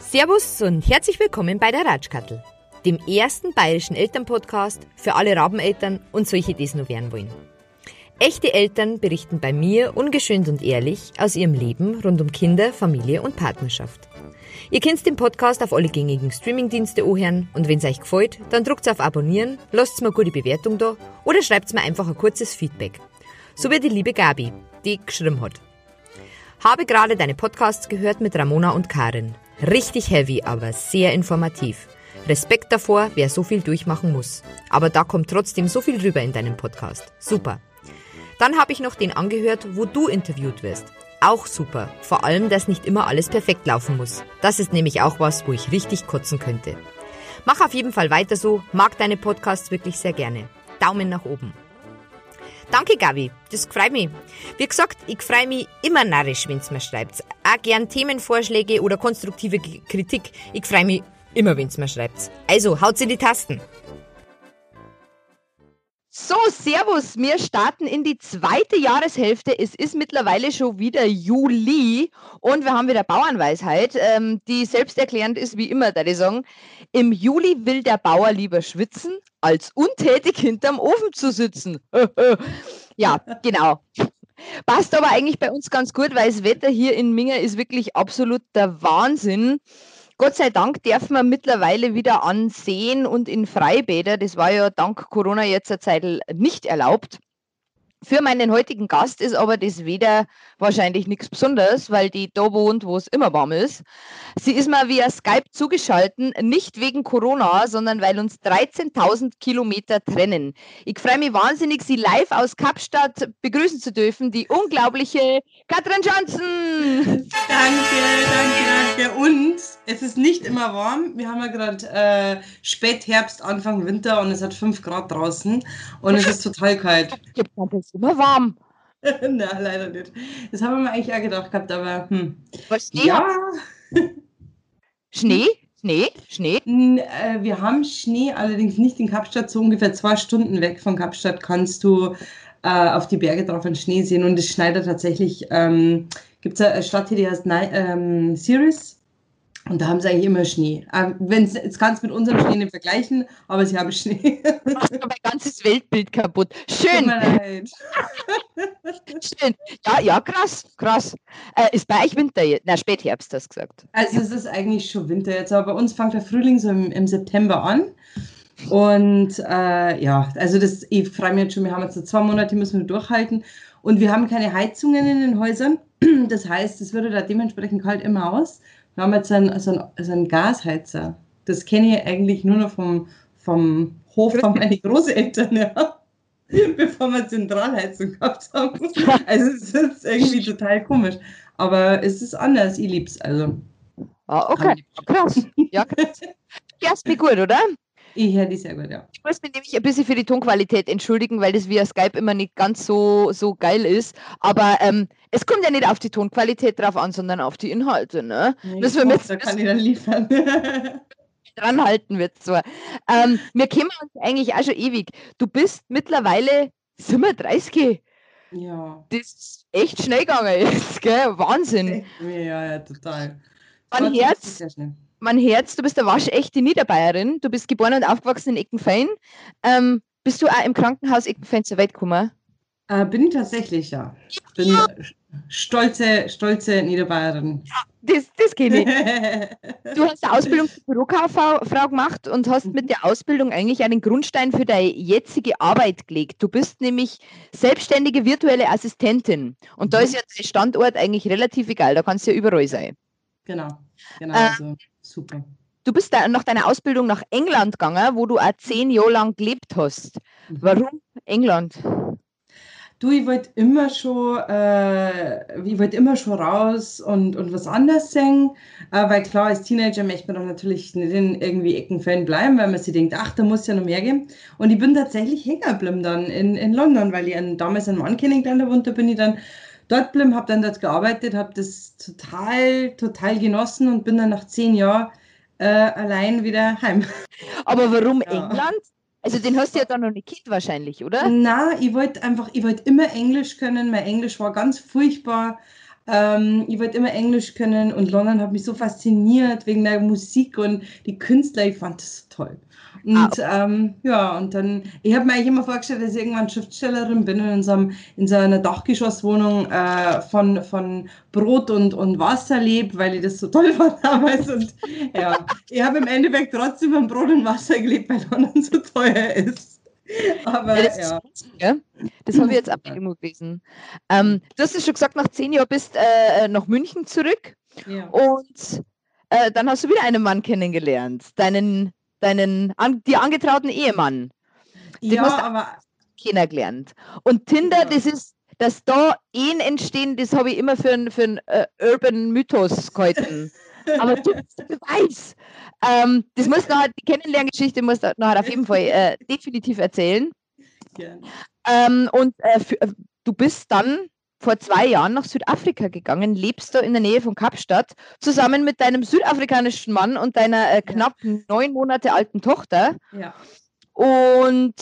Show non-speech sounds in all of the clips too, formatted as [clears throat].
Servus und herzlich willkommen bei der Ratschkattel, dem ersten bayerischen Elternpodcast für alle Rabeneltern und solche, die es nur werden wollen. Echte Eltern berichten bei mir ungeschönt und ehrlich aus ihrem Leben rund um Kinder, Familie und Partnerschaft. Ihr könnt den Podcast auf alle gängigen Streamingdienste anhören und wenn es euch gefällt, dann drückt auf Abonnieren, lasst mir eine gute Bewertung da oder schreibt mir einfach ein kurzes Feedback. So wie die liebe Gabi, die geschrieben hat. Habe gerade deine Podcasts gehört mit Ramona und Karin. Richtig heavy, aber sehr informativ. Respekt davor, wer so viel durchmachen muss. Aber da kommt trotzdem so viel rüber in deinem Podcast. Super. Dann habe ich noch den angehört, wo du interviewt wirst. Auch super. Vor allem, dass nicht immer alles perfekt laufen muss. Das ist nämlich auch was, wo ich richtig kotzen könnte. Mach auf jeden Fall weiter so, mag deine Podcasts wirklich sehr gerne. Daumen nach oben. Danke, Gabi. Das freut mich. Wie gesagt, ich freue mich immer narrisch, wenn's mir schreibt. Auch gern Themenvorschläge oder konstruktive Kritik. Ich freue mich immer, wenn's mir schreibt. Also, haut sie die Tasten. So, Servus, wir starten in die zweite Jahreshälfte. Es ist mittlerweile schon wieder Juli und wir haben wieder Bauernweisheit, ähm, die selbsterklärend ist, wie immer, da ich sagen. Im Juli will der Bauer lieber schwitzen, als untätig hinterm Ofen zu sitzen. [laughs] ja, genau. Passt aber eigentlich bei uns ganz gut, weil das Wetter hier in Minger ist wirklich absolut der Wahnsinn. Gott sei Dank dürfen wir mittlerweile wieder an Seen und in Freibäder. Das war ja dank Corona jetzt eine Zeit nicht erlaubt. Für meinen heutigen Gast ist aber das Wetter wahrscheinlich nichts Besonderes, weil die da wohnt, wo es immer warm ist. Sie ist mal via Skype zugeschaltet, nicht wegen Corona, sondern weil uns 13.000 Kilometer trennen. Ich freue mich wahnsinnig, Sie live aus Kapstadt begrüßen zu dürfen, die unglaubliche Katrin Johnson. Danke, danke, danke. Und es ist nicht immer warm. Wir haben ja gerade äh, Spätherbst, Anfang Winter und es hat 5 Grad draußen und es ist total kalt. Ist immer warm. [laughs] Na, leider nicht. Das haben wir mir eigentlich auch gedacht gehabt, aber hm. Was Schnee? Ja. [laughs] Schnee? Schnee? Schnee? Äh, wir haben Schnee, allerdings nicht in Kapstadt. So ungefähr zwei Stunden weg von Kapstadt kannst du äh, auf die Berge drauf einen Schnee sehen und es schneit tatsächlich. Ähm, Gibt es eine Stadt hier, die heißt ähm, Sirius und da haben sie eigentlich immer Schnee. Ähm, wenn's, jetzt kannst du mit unserem Schnee nicht vergleichen, aber sie haben Schnee. Macht mein ganzes Weltbild kaputt. Schön. Schön. Ja, ja, krass, krass. Äh, ist bei euch Winter jetzt? Na, Spätherbst, hast du gesagt. Also es ist eigentlich schon Winter jetzt, aber bei uns fängt der Frühling so im, im September an. Und äh, ja, also das, ich freue mich jetzt schon, wir haben jetzt so zwei Monate, müssen wir durchhalten. Und wir haben keine Heizungen in den Häusern. Das heißt, es würde da dementsprechend kalt immer aus. Wir haben jetzt einen, so einen, so einen Gasheizer. Das kenne ich eigentlich nur noch vom, vom Hof von meinen [laughs] Großeltern, ja. bevor wir Zentralheizung gehabt haben. Also es ist irgendwie total komisch. Aber es ist anders, ich liebe es. Also. Ah, okay, krass. Ja, krass. [laughs] Erst mir gut, oder? Ich höre die sehr gut, ja. Ich muss mich nämlich ein bisschen für die Tonqualität entschuldigen, weil das via Skype immer nicht ganz so, so geil ist. Aber ähm, es kommt ja nicht auf die Tonqualität drauf an, sondern auf die Inhalte. Ne? Nee, das wir da kann ich dann liefern. [laughs] dran halten wird so. Ähm, wir kennen uns eigentlich auch schon ewig. Du bist mittlerweile 37. Ja. Das ist echt schnell gegangen jetzt, gell? Wahnsinn. Ja, ja, total. Mein Herz, mein Herz, du bist eine waschechte Niederbayerin. Du bist geboren und aufgewachsen in Eckenfein. Ähm, bist du auch im Krankenhaus Eckenfein zur Welt gekommen? Äh, bin ich tatsächlich, ja. Bin ja. stolze, stolze Niederbayerin. Ja, das, das kenne ich. [laughs] du hast eine Ausbildung zur Bürokauffrau gemacht und hast mit der Ausbildung eigentlich einen Grundstein für deine jetzige Arbeit gelegt. Du bist nämlich selbstständige virtuelle Assistentin. Und da ist ja der Standort eigentlich relativ egal, da kannst du ja überall sein. Genau, genau, äh, also super. Du bist da nach deiner Ausbildung nach England gegangen, wo du auch zehn Jahre lang gelebt hast. Mhm. Warum England? Du, ich wollte immer schon, äh, ich wollte immer schon raus und, und was anderes singen, äh, weil klar, als Teenager möchte man doch natürlich nicht in irgendwie Eckenfan bleiben, weil man sich denkt, ach, da muss ja noch mehr geben. Und ich bin tatsächlich hängen geblieben dann in, in London, weil ich einen, damals einen Mann kennengelernt habe und da bin ich dann dort geblieben, habe dann dort gearbeitet, habe das total, total genossen und bin dann nach zehn Jahren äh, allein wieder heim. Aber warum ja. England? Also den hast du ja dann noch nicht kennt wahrscheinlich, oder? Na, ich wollte einfach, ich wollte immer Englisch können. Mein Englisch war ganz furchtbar. Ähm, ich wollte immer Englisch können und London hat mich so fasziniert wegen der Musik und die Künstler. Ich fand das so toll. Und ah, ähm, ja, und dann, ich habe mir eigentlich immer vorgestellt, dass ich irgendwann Schriftstellerin bin und in so, einem, in so einer Dachgeschosswohnung äh, von, von Brot und, und Wasser lebe, weil ich das so toll [laughs] fand damals. Und ja, ich habe im Endeffekt trotzdem von Brot und Wasser gelebt, weil London so teuer ist. [laughs] Aber ja. Das, ja. ja. das habe ich jetzt auch immer gelesen. Ähm, du hast ja schon gesagt, nach zehn Jahren bist äh, nach München zurück. Ja. Und äh, dann hast du wieder einen Mann kennengelernt, deinen deinen an, dir angetrauten Ehemann. Den ja, hast aber kennengelernt. Und Tinder, das ist, dass da Ehen entstehen, das habe ich immer für einen für ein, uh, Urban Mythos gehalten. [laughs] aber du Beweis. Ähm, das muss nachher, die Kennenlerngeschichte muss nachher auf jeden Fall äh, definitiv erzählen. Ähm, und äh, für, äh, du bist dann vor zwei Jahren nach Südafrika gegangen, lebst du in der Nähe von Kapstadt, zusammen mit deinem südafrikanischen Mann und deiner äh, knapp ja. neun Monate alten Tochter. Ja. Und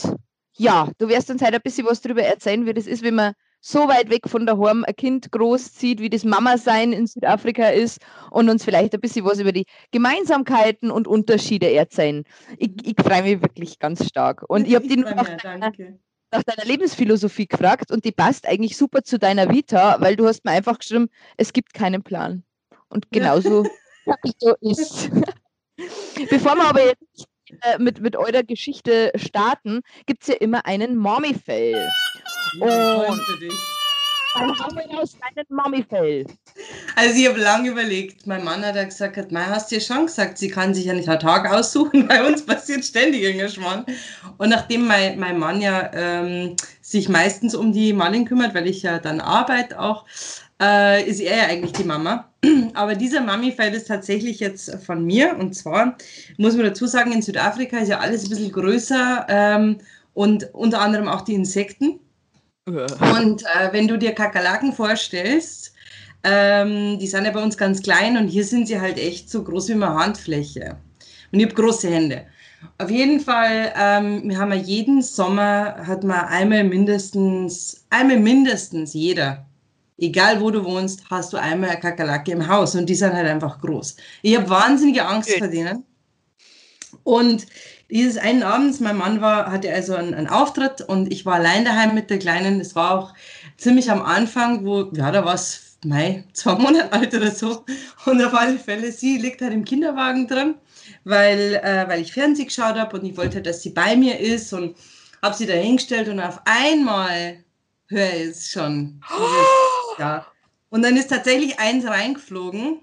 ja, du wirst uns heute ein bisschen was darüber erzählen, wie das ist, wenn man so weit weg von daheim ein Kind großzieht, wie das Mama-Sein in Südafrika ist und uns vielleicht ein bisschen was über die Gemeinsamkeiten und Unterschiede erzählen. Ich, ich freue mich wirklich ganz stark. Und ich habe die nur noch, danke nach deiner Lebensphilosophie gefragt und die passt eigentlich super zu deiner Vita, weil du hast mir einfach geschrieben, es gibt keinen Plan. Und genauso [laughs] so ist. [laughs] Bevor wir aber jetzt äh, mit, mit eurer Geschichte starten, gibt es ja immer einen Mommy-Fail. Ja, und dann haben wir aus deinem Mommy-Fail. Also ich habe lange überlegt. Mein Mann hat ja gesagt, Mai hast du ja schon gesagt, sie kann sich ja nicht einen Tag aussuchen. [laughs] Bei uns passiert ständig irgendein Schmarrn. Und nachdem mein, mein Mann ja ähm, sich meistens um die Malin kümmert, weil ich ja dann arbeite auch, äh, ist er ja eigentlich die Mama. [clears throat] Aber dieser Mami-Fall ist tatsächlich jetzt von mir. Und zwar muss man dazu sagen, in Südafrika ist ja alles ein bisschen größer ähm, und unter anderem auch die Insekten. Und äh, wenn du dir Kakerlaken vorstellst, ähm, die sind ja bei uns ganz klein und hier sind sie halt echt so groß wie eine Handfläche. Und ich habe große Hände. Auf jeden Fall, ähm, wir haben ja jeden Sommer, hat man einmal mindestens, einmal mindestens jeder, egal wo du wohnst, hast du einmal eine Kakerlake im Haus und die sind halt einfach groß. Ich habe wahnsinnige Angst vor denen. Und dieses einen Abends, mein Mann war, hatte also einen, einen, Auftritt und ich war allein daheim mit der Kleinen. Das war auch ziemlich am Anfang, wo, ja, da war es Mai, zwei [laughs] Monate alt oder so. Und auf alle Fälle, sie liegt halt im Kinderwagen drin, weil, äh, weil ich Fernsehen geschaut habe und ich wollte, dass sie bei mir ist und habe sie da hingestellt und auf einmal höre ich es schon. [gasps] Dieses, ja. Und dann ist tatsächlich eins reingeflogen.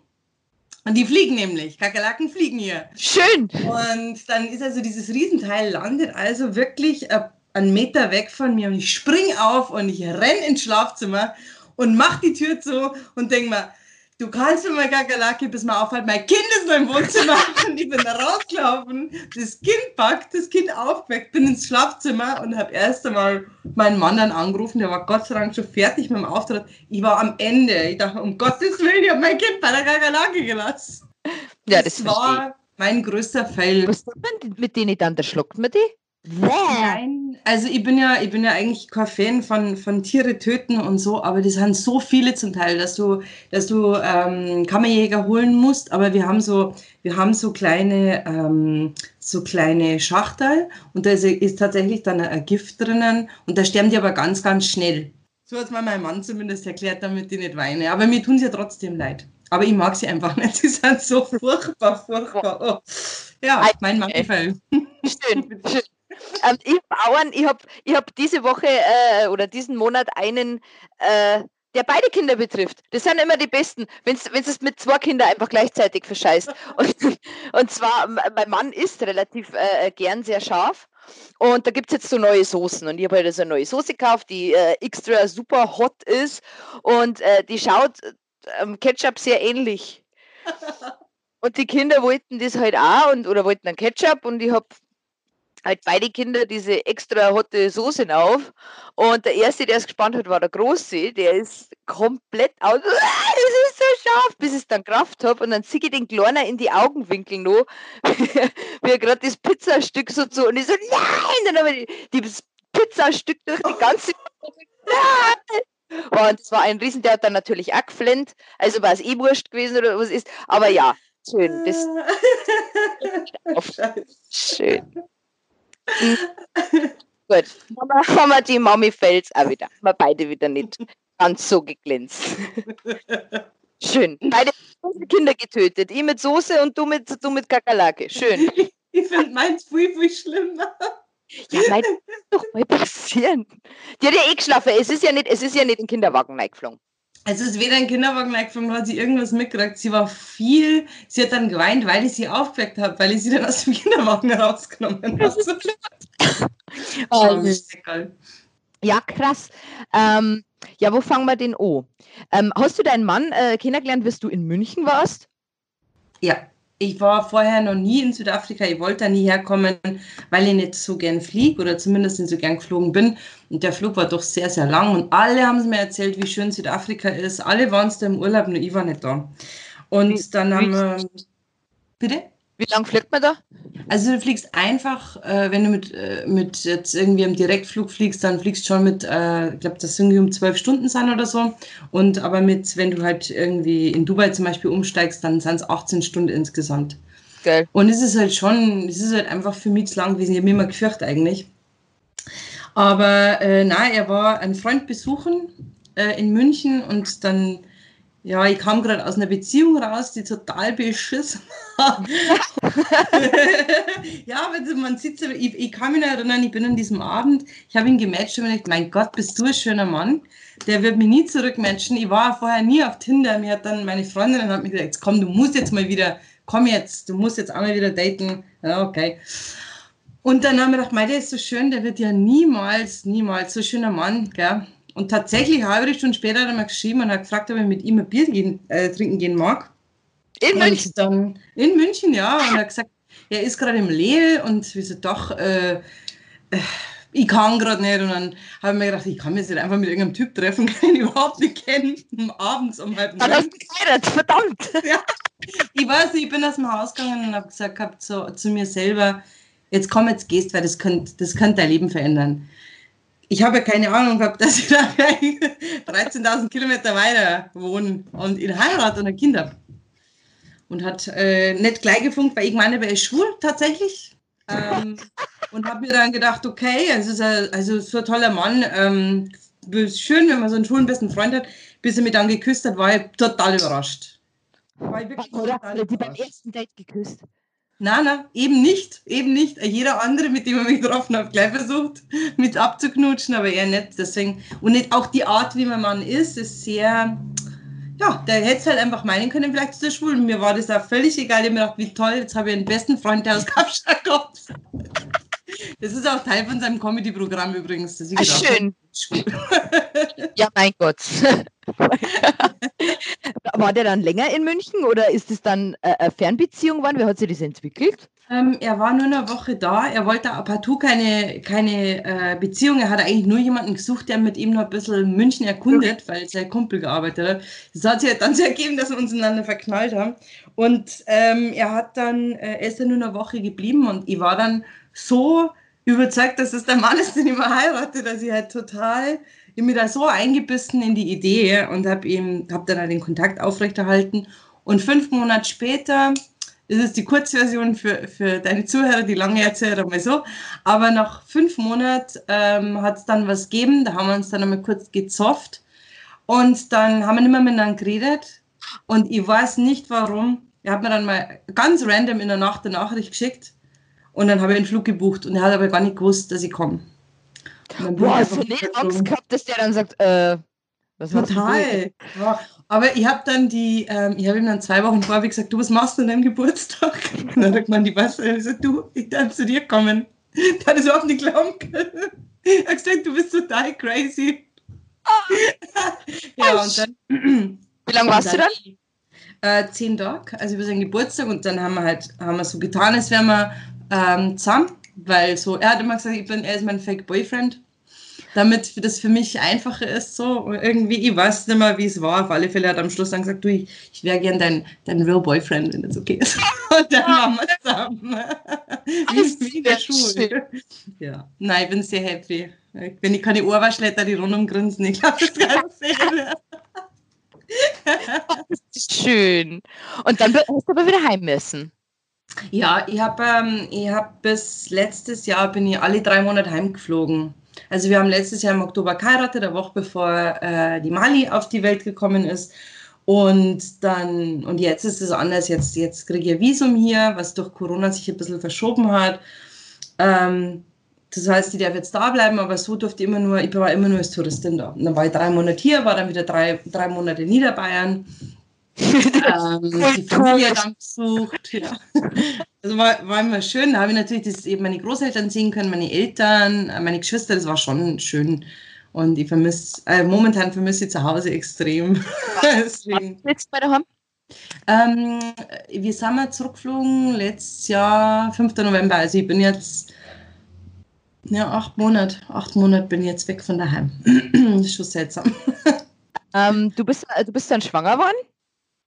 Und die fliegen nämlich. Kakerlaken fliegen hier. Schön. Und dann ist also dieses Riesenteil landet also wirklich äh, einen Meter weg von mir und ich spring auf und ich renne ins Schlafzimmer und mach die Tür zu und denk mal, du kannst mir mal Kakerlake, bis mal aufhört, mein Kind ist noch im Wohnzimmer und ich bin da rausgelaufen, das Kind packt, das Kind aufgeweckt, bin ins Schlafzimmer und habe erst einmal meinen Mann dann angerufen, der war Gott sei Dank schon fertig mit dem Auftritt. Ich war am Ende, ich dachte, um Gottes Willen, ich habe mein Kind bei der Kakerlake gelassen. Ja, das, das war mein größter Fail. Was tut man mit denen dann? Da schluckt man die? Nein, also ich bin ja, ich bin ja eigentlich kein Fan von, von Tiere töten und so, aber die sind so viele zum Teil, dass du, dass du ähm, Kammerjäger holen musst. Aber wir haben so, wir haben so kleine, ähm, so kleine Schachtel und da ist, ist tatsächlich dann ein Gift drinnen und da sterben die aber ganz, ganz schnell. So hat es mir mein Mann zumindest erklärt, damit ich nicht weine. Aber mir tun sie ja trotzdem leid. Aber ich mag sie einfach nicht. [laughs] Sie sind so furchtbar, furchtbar. Oh. Ja, mein Mann gefällt. Schön, schön. Ähm, ich Bauern, ich habe ich hab diese Woche äh, oder diesen Monat einen, äh, der beide Kinder betrifft. Das sind immer die besten, wenn es mit zwei Kindern einfach gleichzeitig verscheißt. [laughs] Und, und zwar, mein Mann isst relativ äh, gern sehr scharf. Und da gibt es jetzt so neue Soßen. Und ich habe halt so eine neue Soße gekauft, die äh, extra super hot ist. Und äh, die schaut ähm, Ketchup sehr ähnlich. [laughs] Und die Kinder wollten das halt auch und, oder wollten einen Ketchup und ich habe halt beide Kinder diese extra hotte Soße auf. Und der erste, der es gespannt hat, war der Große. Der ist komplett aus. [laughs] Das so scharf, bis ich es dann Kraft habe und dann ziehe ich den Kleiner in die Augenwinkel noch, [laughs] wie er gerade das Pizzastück so zu und ich so, nein, dann habe ich das Pizzastück durch die ganze [laughs] und das war ein Riesen, der hat dann natürlich auch geflennt, also war es eh wurscht gewesen oder was ist, aber ja, schön, das schön. Hm. [laughs] Gut, haben wir die Mami Fels auch wieder, haben wir beide wieder nicht ganz so geglänzt. [laughs] Schön. Beide Kinder getötet. Ich mit Soße und du mit, du mit Kakerlake. Schön. [laughs] Ich finde meins viel, viel schlimmer. Ja, nein, das kann doch mal passieren. Die hat ja eh geschlafen. Es ist ja nicht, es ist ja nicht in den Kinderwagen reingeflogen. Es ist weder ein Kinderwagen reingeflogen, noch hat sie irgendwas mitgekriegt. Sie war viel, sie hat dann geweint, weil ich sie aufgeweckt habe, weil ich sie dann aus dem [laughs] Kinderwagen rausgenommen habe. [laughs] oh, ja, krass. Ähm, ja, wo fangen wir den an? Ähm, hast du deinen Mann äh, kennengelernt, bis du in München warst? Ja, ich war vorher noch nie in Südafrika. Ich wollte da nie herkommen, weil ich nicht so gern fliege oder zumindest nicht so gern geflogen bin. Und der Flug war doch sehr, sehr lang. Und alle haben mir erzählt, wie schön Südafrika ist. Alle waren es da im Urlaub, nur ich war nicht da. Und wie, dann haben wir. Bitte? Wie lange fliegt man da? Also du fliegst einfach, äh, wenn du mit, äh, mit jetzt irgendwie im Direktflug fliegst, dann fliegst du schon mit, äh, ich glaube, das irgendwie um zwölf Stunden sein oder so. Und aber mit, wenn du halt irgendwie in Dubai zum Beispiel umsteigst, dann sind es 18 Stunden insgesamt. Geil. Und es ist halt schon, es ist halt einfach für mich zu lang gewesen. Ich habe mich immer gefürchtet eigentlich. Aber äh, nein, er war einen Freund besuchen äh, in München und dann ja, ich kam gerade aus einer Beziehung raus, die total beschissen war. [laughs] ja, aber man sieht so, ich, ich kann mich noch erinnern, ich bin an diesem Abend, ich habe ihn gematcht und mir gedacht, mein Gott, bist du ein schöner Mann. Der wird mich nie zurückmatchen. Ich war vorher nie auf Tinder. Mir hat dann meine Freundin hat mir gesagt, jetzt komm, du musst jetzt mal wieder, komm jetzt, du musst jetzt einmal wieder daten. Ja, okay. Und dann haben wir gedacht, mein, der ist so schön, der wird ja niemals, niemals so schöner Mann, gell? Und tatsächlich eine halbe Stunde später hat er mir geschrieben und hat gefragt, ob ich mit ihm ein Bier gehen, äh, trinken gehen mag. In München? Dann, in München, ja. Und er hat gesagt, er ist gerade im Lehl und wir so, doch, äh, äh, ich kann gerade nicht. Und dann habe ich mir gedacht, ich kann mich jetzt einfach mit irgendeinem Typ treffen, [laughs] den ich überhaupt nicht kenne, abends um halb Dann hast du verdammt. [laughs] ja. Ich weiß nicht, ich bin aus dem Haus gegangen und habe gesagt gehabt, so, zu mir selber, jetzt komm, jetzt gehst, weil das könnte das könnt dein Leben verändern ich habe ja keine Ahnung gehabt, [laughs] dass ich da 13.000 Kilometer weiter wohne und ihn heirate und ein Kind habe. Und hat äh, nicht gleich gefunkt, weil ich meine, er ist schwul tatsächlich. Ähm, [laughs] und habe mir dann gedacht, okay, es ist ein, also so ein toller Mann. Ähm, schön, wenn man so einen schwulen besten Freund hat. Bis er mich dann geküsst hat, war ich total überrascht. War ich wirklich Oder total hat die beim ersten Date geküsst? Nein, nein, eben nicht, eben nicht. Jeder andere, mit dem ich mich getroffen habe, gleich versucht, mit abzuknutschen, aber er nicht. Deswegen, und nicht auch die Art, wie mein Mann ist, ist sehr, ja, der hätte es halt einfach meinen können, vielleicht ist er schwul. Mir war das auch völlig egal. Ich habe mir gedacht, wie toll, jetzt habe ich einen besten Freund, der aus Kapstadt kommt. Das ist auch Teil von seinem Comedy-Programm übrigens. Das Ach, schön. [laughs] ja, mein Gott. [laughs] War der dann länger in München oder ist es dann äh, eine Fernbeziehung geworden? Wie hat sich das entwickelt? Ähm, er war nur eine Woche da. Er wollte partout keine, keine äh, Beziehung. Er hat eigentlich nur jemanden gesucht, der mit ihm noch ein bisschen München erkundet, weil sein Kumpel gearbeitet hat. Das hat sich halt dann so ergeben, dass wir uns ineinander verknallt haben. Und ähm, er hat dann, äh, er ist dann nur eine Woche geblieben und ich war dann so überzeugt, dass es der Mann ist, den ich mal heirate, dass ich halt total ich bin da so eingebissen in die Idee und habe ihm, hab dann den Kontakt aufrechterhalten. Und fünf Monate später, das ist die Kurzversion für, für deine Zuhörer, die lange erzählt mal so, aber nach fünf Monaten ähm, hat es dann was gegeben, da haben wir uns dann einmal kurz gezofft und dann haben wir nicht mehr miteinander geredet und ich weiß nicht warum. Er hat mir dann mal ganz random in der Nacht eine Nachricht geschickt und dann habe ich einen Flug gebucht und er hat aber gar nicht gewusst, dass ich komme. Boah, hast du nicht Angst gehabt, dass der dann sagt, äh, was Total. Ja. Aber ich habe dann die, ähm, ich habe ihm dann zwei Wochen vorher gesagt, du, was machst du an deinem Geburtstag? [laughs] Und dann sagt man die was, ich so, du, ich darf zu dir kommen. [laughs] Der hat es überhaupt nicht glauben können. [laughs] Er hat gesagt, du bist total crazy. Ah. ja, und dann. [clears throat] Wie lange warst dann, du dann? Äh, zehn Tage, also über seinen Geburtstag und dann haben wir halt, haben wir so getan, als wären wir ähm, zusammen weil so, er hat immer gesagt, ich bin, er ist mein Fake Boyfriend. damit das für mich einfacher ist. So irgendwie, ich weiß nicht mehr, wie es war. Auf alle Fälle hat er am Schluss dann gesagt, du, ich, ich wäre gern dein, dein Real Boyfriend, wenn das okay ist. [laughs] Und dann waren wir zusammen. wie, [laughs] wie in der Schule. Ja, nein, ich bin sehr happy. Wenn ich keine Ohrwaschletter, die rundum grinsen, ich glaube, das kann ich ist schön. Und dann hast du aber wieder heim müssen. Ja, ich habe ähm, hab bis letztes Jahr bin ich alle drei Monate heimgeflogen. Also wir haben letztes Jahr im Oktober geheiratet, eine Woche bevor äh, die Mali auf die Welt gekommen ist. Und dann, und jetzt ist es anders. Jetzt, jetzt kriege ich ein Visum hier, was durch Corona sich ein bisschen verschoben hat. Ähm, das heißt, ich darf jetzt da bleiben, aber so durfte ich immer nur, ich war immer nur als Touristin da. Und dann war ich drei Monate hier, war dann wieder drei, drei Monate in Niederbayern. Ähm, die Familie dann besucht. Ja. Also war, war immer schön. Da habe ich natürlich das, eben meine Großeltern sehen können, meine Eltern, meine Geschwister, das war schon schön. Und ich vermisse, äh, momentan vermisse ich zu Hause extrem. [laughs] Deswegen. Jetzt bei daheim? Ähm, wir sind mal zurückgeflogen letztes Jahr, 5. November. Also ich bin jetzt ja, acht Monate. Acht Monate bin ich jetzt weg von daheim. [clears throat] das ist schon seltsam. Ähm, du, bist, du bist dann schwanger geworden?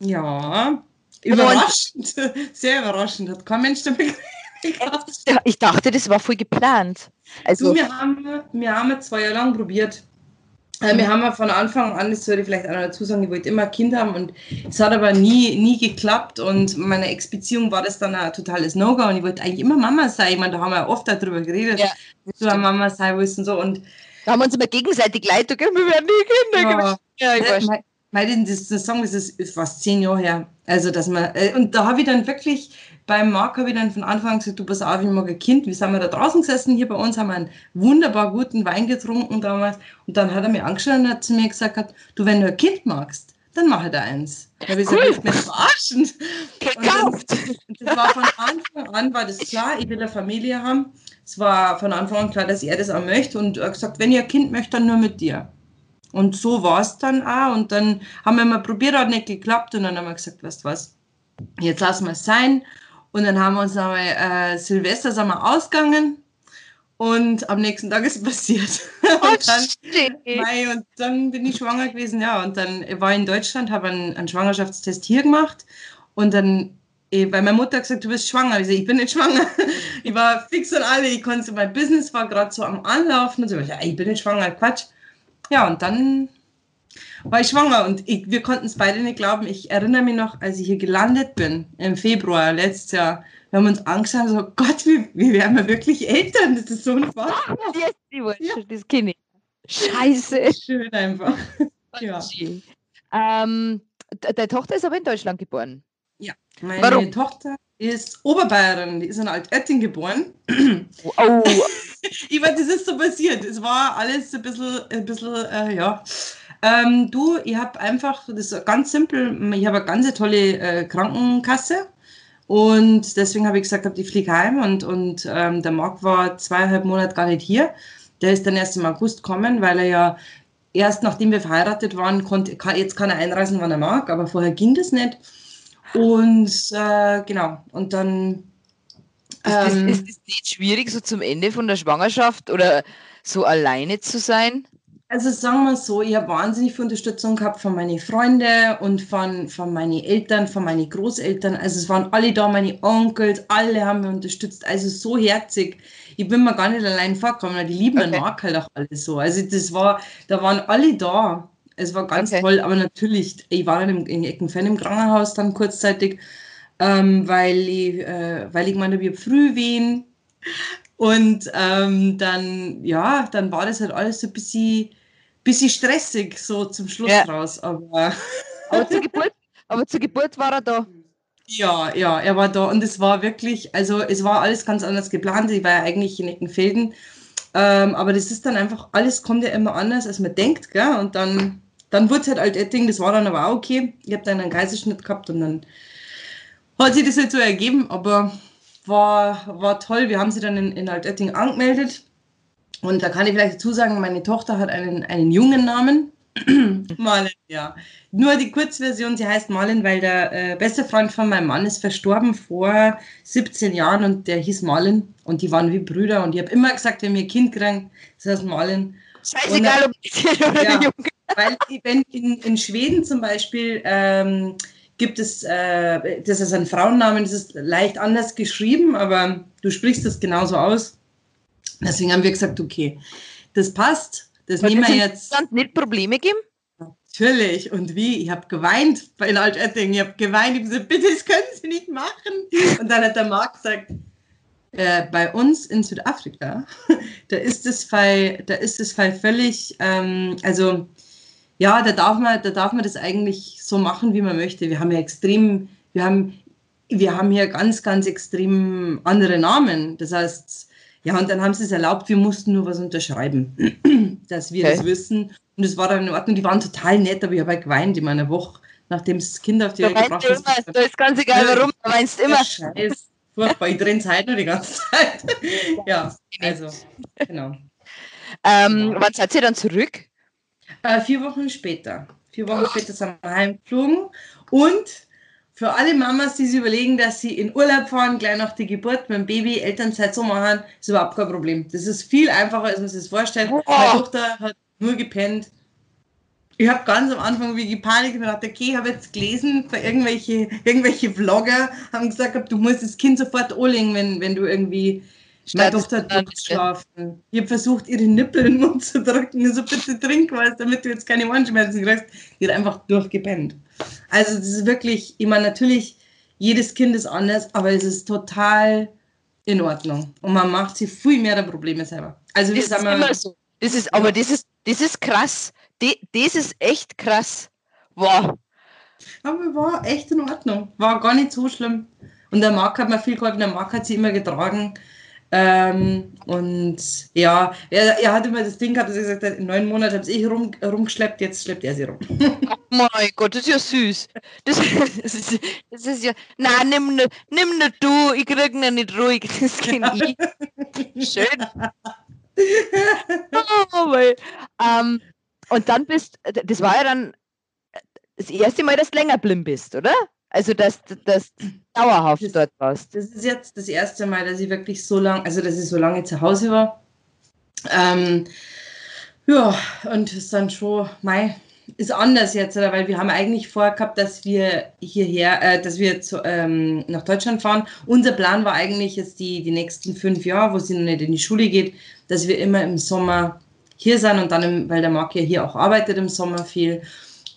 Ja, überraschend. [laughs] Sehr überraschend. Hat kein Mensch damit Ich dachte, das war voll geplant. Also, du, wir, haben, wir haben zwei Jahre lang probiert. Äh, wir haben von Anfang an, das sollte ich vielleicht auch noch dazu sagen, ich wollte immer ein Kind haben und es hat aber nie, nie geklappt und meine Ex-Beziehung war das dann ein totales No-Go und ich wollte eigentlich immer Mama sein. Ich meine, da haben wir oft darüber geredet, ja, dass du Mama sein willst und so und da haben wir uns immer gegenseitig leid, wir werden nie Kinder. Ja, ja ich weiß. Weil das, das Song ist, ist fast zehn Jahre her. Also, dass man, äh, und da habe ich dann wirklich, beim Marc habe ich dann von Anfang an gesagt, du pass auf, ich mag ein Kind. Wir sind wir da draußen gesessen, hier bei uns, haben wir einen wunderbar guten Wein getrunken damals. Und dann hat er mir angeschaut und hat zu mir gesagt, du, wenn du ein Kind magst, dann mache da eins. Da habe ich cool. gesagt, mich verarschen. Gekauft. das war von Anfang an, war das klar, ich will eine Familie haben. Es war von Anfang an klar, dass er das auch möchte. Und er hat gesagt, wenn ihr ein Kind möchtet, dann nur mit dir. Und so war es dann auch. Und dann haben wir mal probiert, hat nicht geklappt. Und dann haben wir gesagt, weißt du was, jetzt lassen wir es sein. Und dann haben wir uns einmal äh, Silvester sind wir ausgegangen. Und am nächsten Tag ist es [laughs] passiert. Oh, und, dann, mei, und dann bin ich schwanger gewesen, ja. Und dann war ich in Deutschland, habe einen, einen Schwangerschaftstest hier gemacht. Und dann weil meine Mutter gesagt, du bist schwanger. Ich sage, ich bin nicht schwanger. [laughs] Ich war fix und alle, ich konnte, mein Business war gerade so am Anlaufen und so. Ich bin nicht schwanger, Quatsch. Ja, und dann war ich schwanger und ich, wir konnten es beide nicht glauben. Ich erinnere mich noch, als ich hier gelandet bin, im Februar letztes Jahr, wir haben uns angeschaut und so, Gott, wie, wie werden wir wirklich Eltern? Das ist so unfassbar. Yes, die ja. das Kind. Scheiße. Schön einfach. ja. Ähm, deine Tochter ist aber in Deutschland geboren. Ja, meine Warum? Tochter ist Oberbayerin, die ist in Altötting geboren. Oh. [laughs] ich meine, das ist so passiert. Es war alles ein bisschen, ein bisschen äh, ja. Ähm, du, ich habe einfach, das ist ganz simpel, ich habe eine ganz tolle äh, Krankenkasse und deswegen habe ich gesagt, ich fliege heim und, und ähm, der Marc war zweieinhalb Monate gar nicht hier. Der ist dann erst im August kommen, weil er ja erst nachdem wir verheiratet waren, konnte, kann, jetzt kann er einreisen, wann er mag, aber vorher ging das nicht. Und äh, genau, und dann. Ähm, ist, es nicht schwierig, so zum Ende von der Schwangerschaft oder so alleine zu sein? Also sagen wir so, ich habe wahnsinnig viel Unterstützung gehabt von meinen Freunden und von, von meinen Eltern, von meinen Großeltern. Also es waren alle da, meine Onkels, alle haben mich unterstützt. Also so herzig. Ich bin mir gar nicht allein vorgekommen, die lieben okay. Mark halt auch alle so. Also das war, da waren alle da. Es war ganz okay. toll, aber natürlich, ich war dann im, in Eckenfern im Krankenhaus dann kurzzeitig, ähm, weil, ich, äh, weil ich meine, wir früh wehen. Und ähm, dann, ja, dann war das halt alles so ein bisschen, bisschen stressig, so zum Schluss ja. raus. Aber, [laughs] aber, zur Geburt, aber zur Geburt war er da. Ja, ja, er war da und es war wirklich, also es war alles ganz anders geplant. Ich war ja eigentlich in Eckenfelden. Ähm, aber das ist dann einfach, alles kommt ja immer anders, als man denkt, gell? Und dann dann wurde es halt Altetting, das war dann aber auch okay. Ich habe dann einen Kaiserschnitt gehabt und dann hat sich das halt so ergeben, aber war, war toll. Wir haben sie dann in, in Altetting angemeldet. Und da kann ich vielleicht dazu sagen, meine Tochter hat einen, einen jungen Namen. [clears throat] Marlin, ja. Nur die Kurzversion, sie heißt Marlin, weil der äh, beste Freund von meinem Mann ist verstorben vor 17 Jahren und der hieß Marlin und die waren wie Brüder und ich habe immer gesagt, wenn wir ein Kind kriegen, das heißt Marlin Scheißegal, ob Mädchen oder ja, Junge. Weil wenn in, in Schweden zum Beispiel ähm, gibt es, äh, das ist ein Frauennamen, das ist leicht anders geschrieben, aber du sprichst das genauso aus. Deswegen haben wir gesagt, okay, das passt, das Hat nehmen wir jetzt. Deutschland nicht Probleme geben? Natürlich. Und wie? Ich habe geweint bei Altötting. Ich habe geweint. Ich habe gesagt, bitte, das können Sie nicht machen. Und dann hat der Marc gesagt, äh, bei uns in Südafrika, [laughs] da ist das Fall, da ist das Fall völlig, ähm, also ja, da darf man, da darf man das eigentlich so machen, wie man möchte. Wir haben ja extrem, wir haben, wir haben hier ganz, ganz extrem andere Namen. Das heißt, ja, und dann haben sie es erlaubt, wir mussten nur was unterschreiben, [clears throat] dass wir Okay. das wissen. Und es war dann in Ordnung. Die waren total nett, aber ich habe halt geweint in meiner Woche, nachdem das Kind auf die Welt gebracht du ist. immer, da ist ganz egal warum, da weinst du immer. Ja, Scheiß. Furchtbar, ich drehe Zeit nur die ganze Zeit. [laughs] ja, also, genau. Ähm, wann seid ihr dann zurück? Äh, vier Wochen später. Vier Wochen später sind wir heimgeflogen. Und für alle Mamas, die sich überlegen, dass sie in Urlaub fahren, gleich nach der Geburt mit dem Baby, Elternzeit so machen, ist überhaupt kein Problem. Das ist viel einfacher, als man sich das vorstellt. Boah. Meine Tochter hat nur gepennt. Ich habe ganz am Anfang wie gepanikt und dachte, okay, ich habe jetzt gelesen, bei irgendwelche, irgendwelche Vlogger haben gesagt, du musst das Kind sofort anlegen, wenn, wenn du irgendwie meine Tochter hat durchgeschlafen. Ich habe versucht, ihre Nippel in den Mund zu drücken. So, bitte trink was, damit du jetzt keine Ohrenschmerzen kriegst. Die hat einfach durchgepennt. Also, das ist wirklich, ich meine, natürlich, jedes Kind ist anders, aber es ist total in Ordnung. Und man macht sich viel mehr der Probleme selber. Also, wir Das ist immer so. Das ist, aber das ist, das ist krass. Das ist echt krass. Wow. aber war echt in Ordnung. War gar nicht so schlimm. Und der Marc hat mir viel geholfen. Der Marc hat sie immer getragen. Ähm, und ja, er, er hat immer das Ding gehabt, dass er gesagt hat, in neun Monaten habe ich rum, rumgeschleppt, jetzt schleppt er sie rum. [laughs] Mein Gott, das ist ja süß. Das, das, ist, das ist ja. Nein, nimm nicht, nimm nicht du, ich krieg ihn nicht ruhig. Das kenne ich. [laughs] Schön. Oh, weil, ähm, und dann bist, das war ja dann das erste Mal, dass du länger blind bist, oder? Also, dass du dass du dauerhaft Das- dort warst. Das ist jetzt das erste Mal, dass ich wirklich so lange, also dass ich so lange zu Hause war. Ähm, ja, und ist dann schon, mei, ist anders jetzt, oder? weil wir haben eigentlich vorgehabt, dass wir hierher, äh, dass wir zu, ähm, nach Deutschland fahren. Unser Plan war eigentlich jetzt die, die nächsten fünf Jahre, wo sie noch nicht in die Schule geht, dass wir immer im Sommer hier sind und dann, im, weil der Marc ja hier auch arbeitet im Sommer viel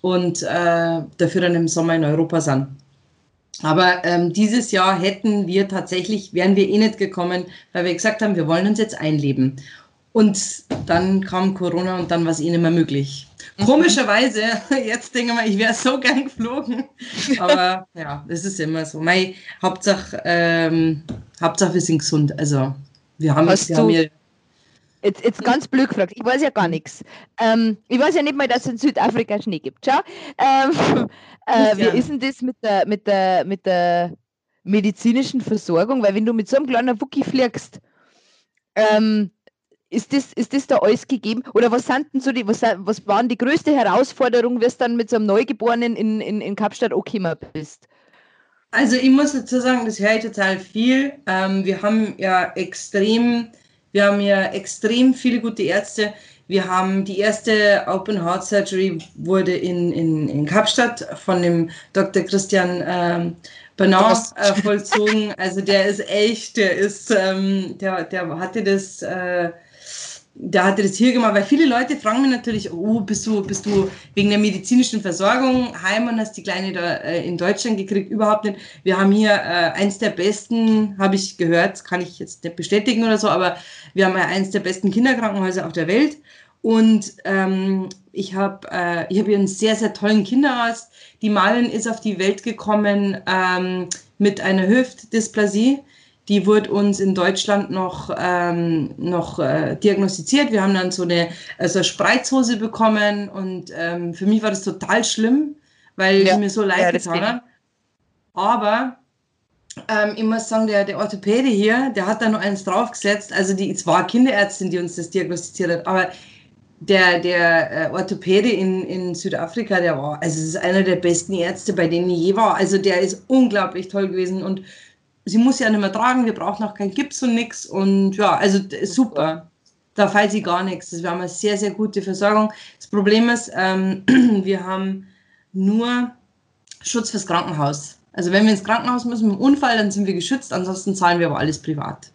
und äh, dafür dann im Sommer in Europa sind. Aber ähm, dieses Jahr hätten wir tatsächlich, wären wir eh nicht gekommen, weil wir gesagt haben, wir wollen uns jetzt einleben. Und dann kam Corona und dann war es eh nicht mehr möglich. Komischerweise, [laughs] jetzt denke ich mal, ich wäre so gern geflogen. [laughs] Aber ja, es ist immer so. Mei, Hauptsache, ähm, Hauptsache wir sind gesund. Also wir haben, Hast wir du- haben hier, Jetzt, jetzt ganz blöd gefragt, ich weiß ja gar nichts. Ähm, ich weiß ja nicht mal, dass es in Südafrika Schnee gibt. Schau. Ähm, äh, wie ist denn das mit der, mit, der, mit der medizinischen Versorgung? Weil wenn du mit so einem kleinen Wookie fliegst, ähm, ist, das, ist das da alles gegeben? Oder was sind denn so die, was, was waren die größte Herausforderung, wie du dann mit so einem Neugeborenen in, in, in Kapstadt angekommen bist? Also ich muss dazu sagen, das höre ich total viel. Ähm, wir haben ja extrem, wir haben ja extrem viele gute Ärzte. Wir haben die erste Open Heart Surgery wurde in, in, in Kapstadt von dem Dr. Christian ähm, Bernard äh, vollzogen. Also der ist echt, der ist, ähm, der, der hatte das, äh, der hatte das hier gemacht, weil viele Leute fragen mich natürlich, oh, bist du, bist du wegen der medizinischen Versorgung heim und hast die Kleine da äh, in Deutschland gekriegt? Überhaupt nicht. Wir haben hier äh, eins der besten, habe ich gehört, kann ich jetzt nicht bestätigen oder so, aber wir haben ja eins der besten Kinderkrankenhäuser auf der Welt. Und ähm, ich habe äh, ich hab hier einen sehr, sehr tollen Kinderarzt. Die Marlin ist auf die Welt gekommen ähm, mit einer Hüftdysplasie. Die wurde uns in Deutschland noch, ähm, noch äh, diagnostiziert. Wir haben dann so eine also Spreizhose bekommen und ähm, für mich war das total schlimm, weil Ja, mir so leid ja, getan hat. Aber ähm, ich muss sagen, der, der Orthopäde hier, der hat da noch eins draufgesetzt. Also die, es war eine Kinderärztin, die uns das diagnostiziert hat, aber der, der äh, Orthopäde in, in Südafrika, der war, also es ist einer der besten Ärzte, bei denen ich je war. Also der ist unglaublich toll gewesen und sie muss ja nicht mehr tragen, wir brauchen auch keinen Gips und nix. Und ja, also super. da fällt sie gar nichts. Wir haben eine sehr, sehr gute Versorgung. Das Problem ist, ähm, [clears throat] wir haben nur Schutz fürs Krankenhaus. Also wenn wir ins Krankenhaus müssen mit einem Unfall, dann sind wir geschützt, ansonsten zahlen wir aber alles privat.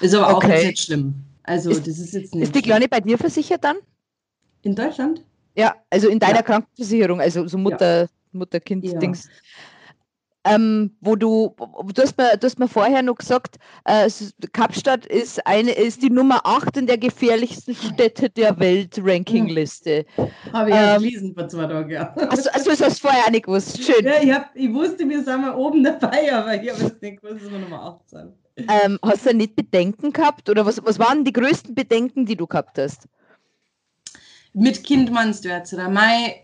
Ist aber okay. auch nicht schlimm. Also ist, das ist jetzt nicht. Ist die Kleine bei dir versichert dann? In Deutschland? Ja, also in deiner ja. Krankenversicherung, also so Mutter, ja. Mutter-Kind-Dings. Ja. Ähm, wo du, du hast, mir, du hast mir vorher noch gesagt, äh, Kapstadt ist, eine, ist die Nummer 8 in der gefährlichsten Städte der Welt-Rankingliste. Habe ich ja ähm, gelesen vor zwei Tagen, ja. Also, also das hast du vorher auch nicht gewusst. Schön. Ja, ich, hab, ich wusste, wir sind mal oben dabei, aber ich habe es nicht gewusst, dass wir Nummer 8 sind. Ähm, hast du nicht Bedenken gehabt? Oder was, was waren die größten Bedenken, die du gehabt hast? Mit Kind meinst du jetzt, oder? Mai,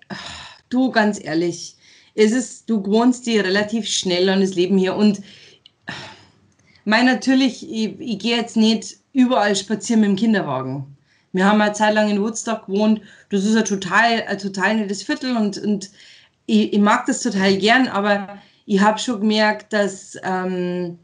du, ganz ehrlich, es ist, du wohnst dir relativ schnell an das Leben hier und mein natürlich, ich, ich gehe jetzt nicht überall spazieren mit dem Kinderwagen. Wir haben eine Zeit lang in Woodstock gewohnt. Das ist ein total, ein total nettes Viertel und, und ich, ich mag das total gern, aber ich habe schon gemerkt, dass, ähm,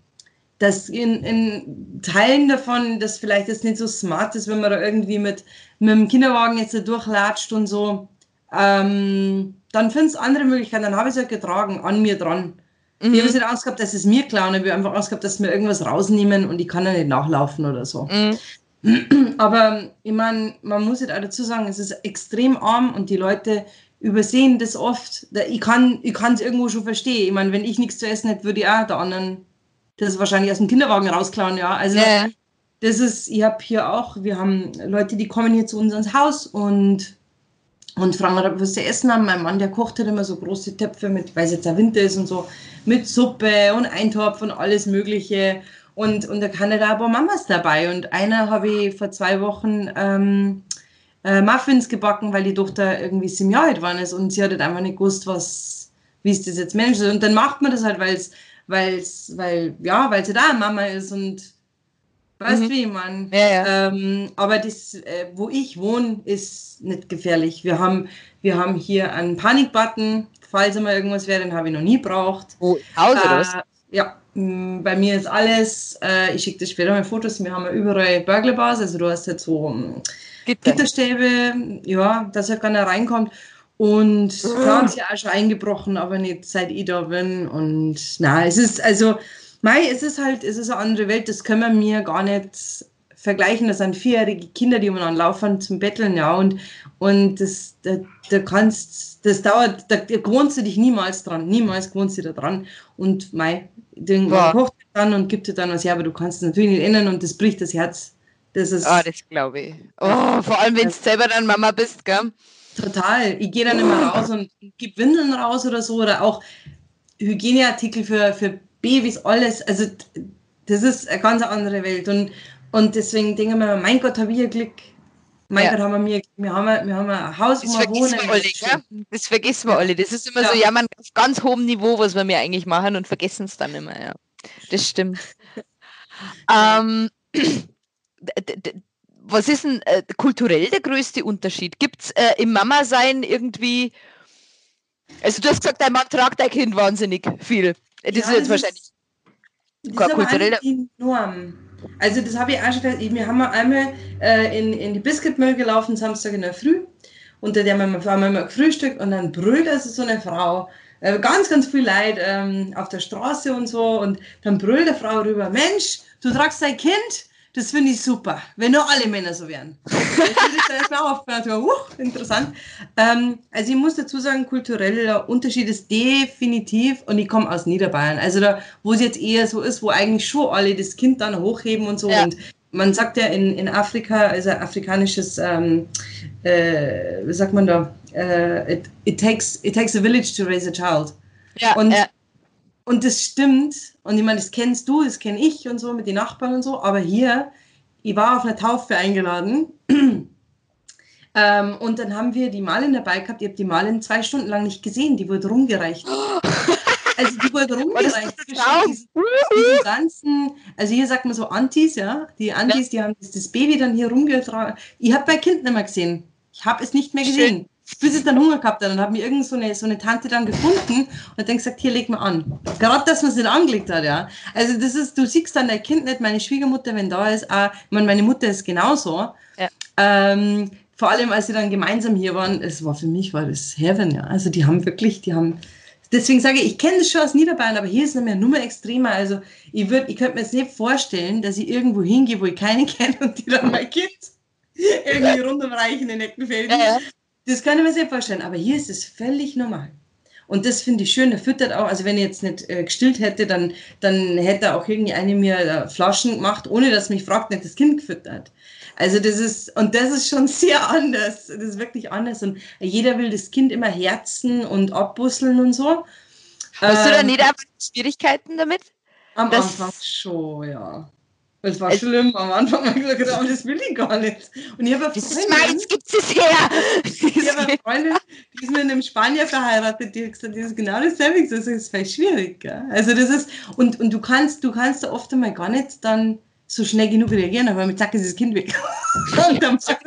dass in, in Teilen davon, dass vielleicht das nicht so smart ist, wenn man da irgendwie mit, mit dem Kinderwagen jetzt da durchlatscht und so. Ähm, dann findest du andere Möglichkeiten. Dann habe ich es ja getragen, an mir dran. Mhm. Ich habe nicht Angst gehabt, dass es mir klauen. Ich habe einfach Angst gehabt, dass mir irgendwas rausnehmen und ich kann ja nicht nachlaufen oder so. Mhm. [clears throat] Aber ich meine, man muss jetzt auch dazu sagen, es ist extrem arm und die Leute übersehen das oft. Ich kann es irgendwo schon verstehen. Ich meine, wenn ich nichts zu essen hätte, würde ich auch der anderen das wahrscheinlich aus dem Kinderwagen rausklauen, ja. Also yeah. das ist, ich habe hier auch, wir haben Leute, die kommen hier zu uns ins Haus und und fragen, ob wir was zu essen haben. Mein Mann, der kocht halt immer so große Töpfe mit, weil es jetzt der Winter ist und so, mit Suppe und Eintopf und alles Mögliche. Und, und da kann er da paar Mamas dabei. Und einer habe ich vor zwei Wochen ähm, äh, Muffins gebacken, weil die Tochter irgendwie sieben Jahre alt war und sie hat halt einfach nicht gewusst, was, wie ist das jetzt Mensch. Und dann macht man das halt, weil's, weil's, weil, ja, weil sie da Mama ist und Weißt du, mhm. wie man? Ja, ja. Ähm, aber das, äh, wo ich wohne, ist nicht gefährlich. Wir haben, wir haben hier einen Panikbutton, falls immer irgendwas wäre, den habe ich noch nie braucht. Oh, Hause äh, Ja, mm, bei mir ist alles, äh, ich schicke dir später mal Fotos, wir haben ja überall Burglarbars, also du hast jetzt so um, Gitter. Gitterstäbe, ja, dass ja keiner reinkommt. Und oh. da haben sie auch schon eingebrochen, aber nicht seit ich da bin. Und na, es ist also Mei, es ist halt, es ist eine andere Welt, das können wir mir gar nicht vergleichen. Das sind vierjährige Kinder, die man laufen zum Betteln, ja, und, und das, da, da kannst, das dauert, da, da gewohnst du dich niemals dran, niemals gewohnst du da dran. Und mei, den ja. kocht dann und gibt dir dann was her, aber du kannst es natürlich nicht ändern und das bricht das Herz. Das ist. Ah, das glaube ich. Oh, vor allem, wenn du selber dann Mama bist, gell? Total. Ich gehe dann immer raus und gebe Windeln raus oder so oder auch Hygieneartikel für, für Babys, alles, also das ist eine ganz andere Welt. Und, und deswegen denke ich mir, mein Gott, habe ich ein Glück. Mein ja. Gott, haben wir, wir, haben, wir haben ein Haus, wo wir wohnen. Wir alle, ja? Das vergessen wir alle. Das ist immer ja. so, ja, man auf ganz hohem Niveau, was wir mir eigentlich machen und vergessen es dann immer, ja. Das stimmt. [laughs] ähm, was ist denn äh, kulturell der größte Unterschied? Gibt es äh, im Mama-Sein irgendwie, also du hast gesagt, dein Mann tragt dein Kind wahnsinnig viel. Das ja, ist jetzt wahrscheinlich ist, das kulturell. die Norm. Also das habe ich auch schon gesagt, wir haben einmal äh, in, in die Biscuitmüll gelaufen, Samstag in der Früh. Und da haben wir, haben wir gefrühstückt und dann brüllt also so eine Frau, äh, ganz, ganz viel Leid ähm, auf der Straße und so. Und dann brüllt der Frau rüber, Mensch, du tragst dein Kind das finde ich super, wenn nur alle Männer so wären. [laughs] Jetzt würde ich da erstmal aufgehört, uh, interessant. Ähm, also ich muss dazu sagen, kultureller Unterschied ist definitiv, und ich komme aus Niederbayern, also da, wo es jetzt eher so ist, wo eigentlich schon alle das Kind dann hochheben und so. Ja. Und man sagt ja in, in Afrika, also afrikanisches, ähm, äh, wie sagt man da, äh, it, it, takes, it takes a village to raise a child. Ja, und ja. Und das stimmt. Und ich meine, das kennst du, das kenne ich und so mit den Nachbarn und so. Aber hier, ich war auf einer Taufe eingeladen. [clears throat] ähm, und dann haben wir die Malin dabei gehabt. Ich habe die Malin zwei Stunden lang nicht gesehen. Die wurde rumgereicht. [gasps] Also die wurde rumgereicht. Diesen, diesen ganzen, also hier sagt man so Antis, ja. Die Antis, die haben das, das Baby dann hier rumgetragen. Ich habe bei Kind nicht mehr gesehen. Ich habe es nicht mehr gesehen. Schön. Bis ich dann Hunger gehabt habe. Dann hat mir irgend so eine, so eine Tante dann gefunden und hat dann gesagt, hier leg mal an. Gerade, dass man es nicht angelegt hat, ja. Also das ist, du siehst dann dein Kind nicht, meine Schwiegermutter, wenn da ist, auch, ich meine, meine Mutter ist genauso. Ja. Ähm, vor allem, als sie dann gemeinsam hier waren, es war für mich, war das Heaven, ja. Also die haben wirklich, die haben, deswegen sage ich, ich kenne das schon aus Niederbayern, aber hier ist es noch mehr extremer. Also ich ich könnte mir jetzt nicht vorstellen, dass ich irgendwo hingehe, wo ich keinen [laughs] kenne und die dann mein Kind [laughs] irgendwie rundumreichen in Eckenfelden. Ja, ja. Das kann ich mir sehr vorstellen, aber hier ist es völlig normal. Und das finde ich schön. Er füttert auch, also wenn er jetzt nicht äh, gestillt hätte, dann, dann hätte auch irgendwie eine mir äh, Flaschen gemacht, ohne dass mich fragt, nicht das Kind gefüttert. Also das ist, und das ist schon [laughs] sehr anders. Das ist wirklich anders. Und jeder will das Kind immer herzen und abbusseln und so. Hast ähm, du da ähm, nicht einfach Schwierigkeiten damit? Am Anfang schon, ja. Das war also, schlimm. Am Anfang habe ich gesagt, aber das will ich gar nicht. Und ich habe eine Freundin, das ist meins, gibt es her. [laughs] ich habe eine Freundin, die ist mit einem Spanier verheiratet, die hat gesagt, das ist genau dasselbe. Das ist voll schwierig. Gell? Also das ist, und, und du kannst, du kannst da oft einmal gar nicht dann so schnell genug reagieren, aber mit zack ist das Kind weg. [laughs] und dann zack,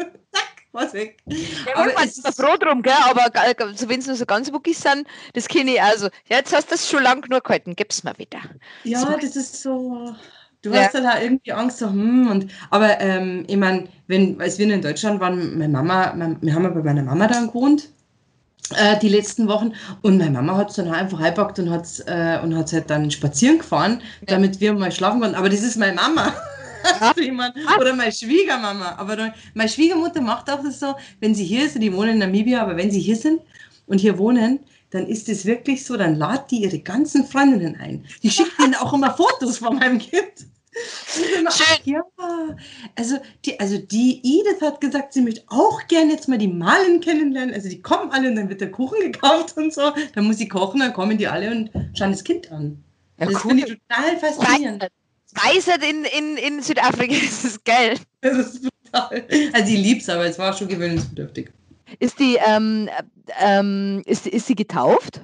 was weg. Ja, aber es ist froh drum, gell? aber also, wenn es nur so ganz wuckig sind, das kenne ich also. Ja, jetzt hast du das schon lang genug gehalten, gib's mir wieder. Ja, so. das ist so Du ja. hast dann halt irgendwie Angst, so, hm, und, aber ähm, ich meine, wenn, als wir in Deutschland waren, meine Mama, mein, wir haben ja bei meiner Mama dann gewohnt, äh, die letzten Wochen, und meine Mama hat es dann halt einfach heimgepackt und hat es äh, und hat's halt dann spazieren gefahren, ja. damit wir mal schlafen konnten. Aber das ist meine Mama. Ja. [laughs] Oder meine Schwiegermama. Aber dann, meine Schwiegermutter macht auch das so, wenn sie hier ist, die wohnen in Namibia, aber wenn sie hier sind und hier wohnen, dann ist es wirklich so, dann lad die ihre ganzen Freundinnen ein. Die schickt ihnen auch immer Fotos von meinem Kind. Schön. Ja, also die, also die Edith hat gesagt, sie möchte auch gerne jetzt mal die Malen kennenlernen. Also die kommen alle und dann wird der Kuchen gekauft und so. Dann muss sie kochen, dann kommen die alle und schauen das Kind an. Ja, das cool. finde ich total faszinierend. Weisheit in, in, in Südafrika [laughs] ist es geil. Das ist total. Also sie liebt es, aber es war schon gewöhnungsbedürftig. Ist die, ähm, ähm, ist, ist sie getauft?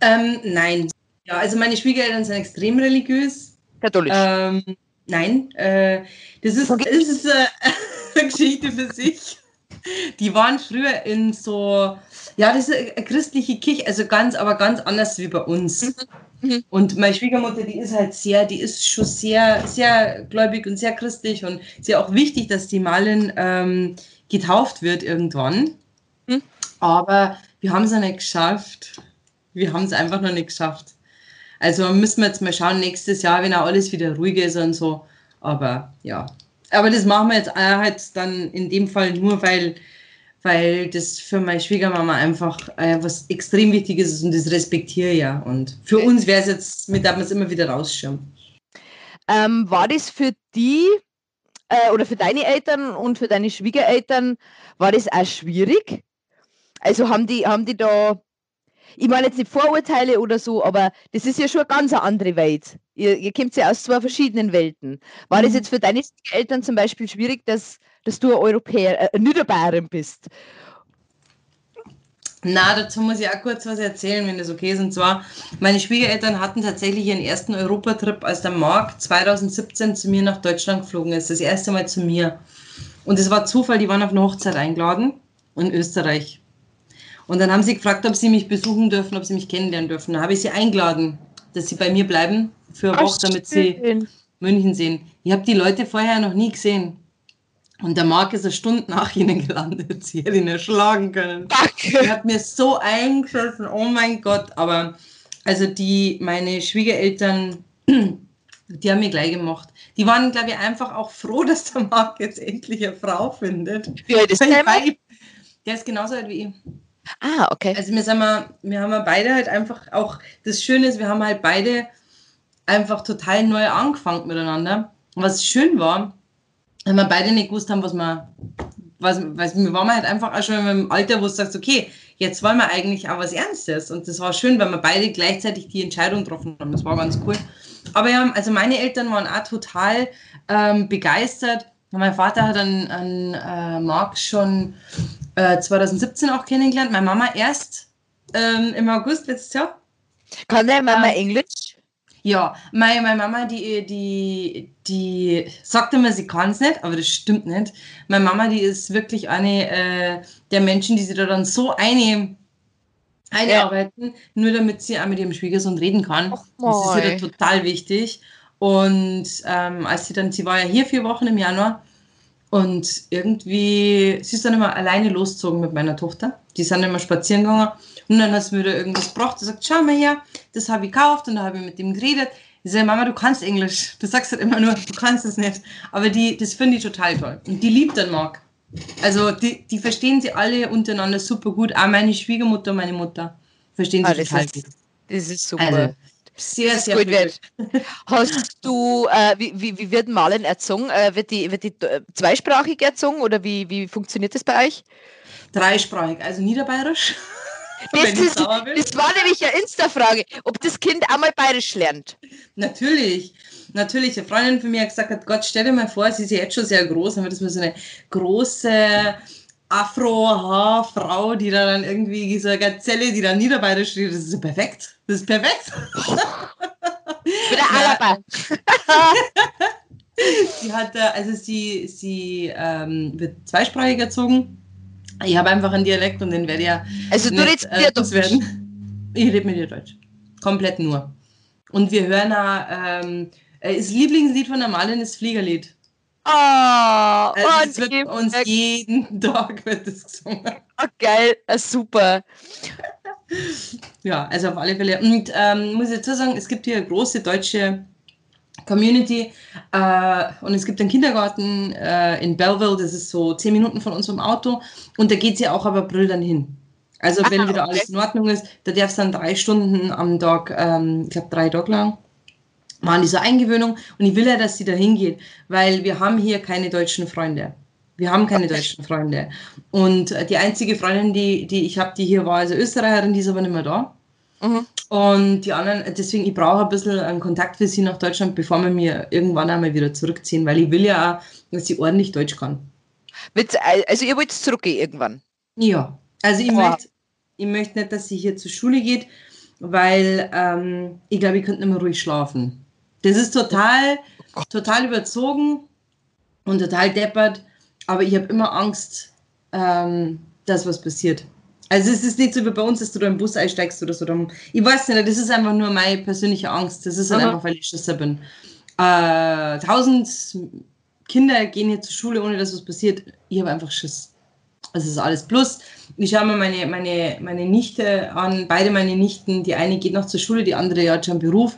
Ähm, nein. Ja, also meine Schwiegereltern sind extrem religiös Katholisch. Ähm, nein, äh, das ist, okay. das ist äh, [laughs] eine Geschichte für sich. Die waren früher in so, ja, das ist eine christliche Kirche, also ganz, aber ganz anders wie bei uns. Mhm. Mhm. Und meine Schwiegermutter, die ist halt sehr, die ist schon sehr, sehr gläubig und sehr christlich und sehr auch wichtig, dass die Malin ähm, getauft wird irgendwann. Mhm. Aber wir haben es noch nicht geschafft. Wir haben es einfach noch nicht geschafft. Also müssen wir jetzt mal schauen, nächstes Jahr, wenn auch alles wieder ruhig ist und so. Aber ja. Aber das machen wir jetzt halt dann in dem Fall nur, weil, weil das für meine Schwiegermama einfach äh, was extrem Wichtiges ist und das respektiere ich ja. Und für uns wäre es jetzt, mit darf man es immer wieder rausschirmen. Ähm, war das für die äh, oder für deine Eltern und für deine Schwiegereltern, war das auch schwierig? Also haben die, haben die da ich meine jetzt nicht Vorurteile oder so, aber das ist ja schon eine ganz andere Welt. Ihr, ihr kommt ja aus zwei verschiedenen Welten. War mhm. das jetzt für deine Eltern zum Beispiel schwierig, dass, dass du ein Europäer, äh, Niederbayerin bist? Na, dazu muss ich auch kurz was erzählen, wenn das okay ist. Und zwar, meine Schwiegereltern hatten tatsächlich ihren ersten Europatrip, als der Marc 2017 zu mir nach Deutschland geflogen ist. Das erste Mal zu mir. Und es war Zufall, die waren auf eine Hochzeit eingeladen in Österreich. Und dann haben sie gefragt, ob sie mich besuchen dürfen, ob sie mich kennenlernen dürfen. Da habe ich sie eingeladen, dass sie bei mir bleiben für eine Woche, damit sie München sehen. Ich habe die Leute vorher noch nie gesehen. Und der Marc ist eine Stunde nach ihnen gelandet. Sie hätte ihn erschlagen können. Er hat mir so eingeschossen, oh mein Gott. Aber also die, meine Schwiegereltern, [clears throat] die haben mich gleich gemacht. Die waren, glaube ich, einfach auch froh, dass der Marc jetzt endlich eine Frau findet. Wie alt ist der? Der ist genauso alt wie ich. Ah, okay. Also wir, sind mal, wir haben beide halt einfach auch, das Schöne ist, wir haben halt beide einfach total neu angefangen miteinander. Und was schön war, wenn wir beide nicht gewusst haben, was wir, was, was, wir waren halt einfach auch schon im Alter, wo du sagst, okay, jetzt wollen wir eigentlich auch was Ernstes. Und das war schön, weil wir beide gleichzeitig die Entscheidung getroffen haben. Das war ganz cool. Aber ja, also meine Eltern waren auch total ähm, begeistert. Mein Vater hat einen, einen äh, Marc schon 2017 äh, auch kennengelernt. Meine Mama erst ähm, im August letztes Jahr. Kann deine Mama äh, Englisch? Ja, meine, meine Mama, die, die, die sagt immer, sie kann es nicht, aber das stimmt nicht. Meine Mama, die ist wirklich eine äh, der Menschen, die sich da dann so eine, einarbeiten, ja. nur damit sie auch mit ihrem Schwiegersohn reden kann. Och, das ist ihr total wichtig. Und ähm, als sie dann, sie war ja hier vier Wochen im Januar und irgendwie, sie ist dann immer alleine losgezogen mit meiner Tochter. Die sind immer spazieren gegangen und dann hat sie mir da irgendwas gebracht. Sie sagt, schau mal her, das habe ich gekauft und da habe ich mit dem geredet. Ich sage, Mama, du kannst Englisch. Du sagst halt immer nur, du kannst es nicht. Aber die, das finde ich total toll. Und die liebt dann Marc. Also die, die verstehen sie alle untereinander super gut. Auch meine Schwiegermutter und meine Mutter verstehen ah, sie total gut. Das ist super. Also, sehr, sehr gut wird. Hast du, äh, wie, wie, wie wird Malen erzogen? Äh, wird die, wird die äh, zweisprachig erzogen oder wie, wie funktioniert das bei euch? Dreisprachig, also niederbayerisch. [laughs] Das, ist, das war nämlich eine Insta-Frage, ob das Kind einmal bayerisch lernt. Natürlich. Natürlich, eine Freundin von mir hat gesagt, Gott, stell dir mal vor, sie ist ja jetzt schon sehr groß, dann wird das mal so eine große Afro-Haarfrau, die da dann irgendwie eine Gazelle, die dann niederbayerisch steht, das ist perfekt. Das ist perfekt. [laughs] Wieder Alaba. sie [laughs] hat, also sie, sie ähm, wird zweisprachig erzogen ich habe einfach einen Dialekt und den werde ich ja. Also du redest äh, Deutsch? Werden. Ich rede mit dir Deutsch. Komplett nur. Und wir hören auch, ähm, äh, das Lieblingslied von der Malin ist Fliegerlied. Oh, also es wird uns jeden [laughs] Tag wird das gesungen. Oh, geil, super. ja, also auf alle Fälle. Und ähm, muss ich dazu sagen, es gibt hier eine große deutsche Community. Äh, und es gibt einen Kindergarten äh, in Belleville, das ist so zehn Minuten von unserem Auto. Und da geht sie auch ab April dann hin. Also wenn ah, wieder okay. alles in Ordnung ist, da darf es dann drei Stunden am Tag, ähm, ich glaube drei Tage lang, machen diese Eingewöhnung. Und ich will ja, dass sie da hingeht, weil wir haben hier keine deutschen Freunde. Wir haben keine okay. deutschen Freunde. Und äh, die einzige Freundin, die, die ich habe, die hier war, also Österreicherin, die ist aber nicht mehr da. Mhm. Und die anderen, deswegen, ich brauche ein bisschen einen Kontakt für sie nach Deutschland, bevor wir mir irgendwann einmal wieder zurückziehen, weil ich will ja auch, dass sie ordentlich Deutsch kann. Also ihr wollt zurückgehen irgendwann? Ja, also ich, oh. möchte, ich möchte nicht, dass sie hier zur Schule geht, weil ähm, ich glaube, ich könnte nicht mehr ruhig schlafen. Das ist total, oh total überzogen und total deppert, aber ich habe immer Angst, ähm, dass was passiert. Also es ist nicht so wie bei uns, dass du da im Bus einsteigst oder so. Ich weiß nicht, das ist einfach nur meine persönliche Angst. Das ist halt einfach, weil ich Schisser bin. Äh, tausend Kinder gehen hier zur Schule, ohne dass was passiert. Ich habe einfach Schiss. Das ist alles. Plus, ich schaue mir meine, meine, meine Nichte an, beide meine Nichten. Die eine geht noch zur Schule, die andere hat schon Beruf.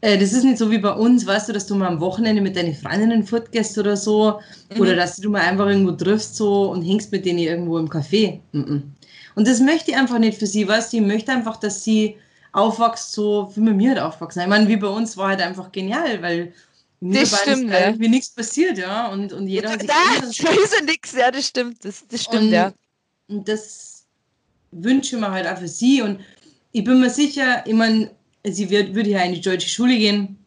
Äh, das ist nicht so wie bei uns, weißt du, dass du mal am Wochenende mit deinen Freundinnen fortgehst oder so. Mhm. Oder dass du mal einfach irgendwo triffst so und hängst mit denen irgendwo im Café. Mhm. Und das möchte ich einfach nicht für sie, weißt du, ich möchte einfach, dass sie aufwächst, so wie mit mir halt aufwachsen. Ich meine, wie bei uns war halt einfach genial, weil das stimmt, ja. irgendwie nichts passiert, ja. Und, und jeder hat sich. [laughs] Da ist ja nichts, ja, das stimmt, das, das stimmt, und, ja. Und das wünsche ich mir halt auch für sie. Und ich bin mir sicher, ich meine, sie wird, würde ja in die deutsche Schule gehen.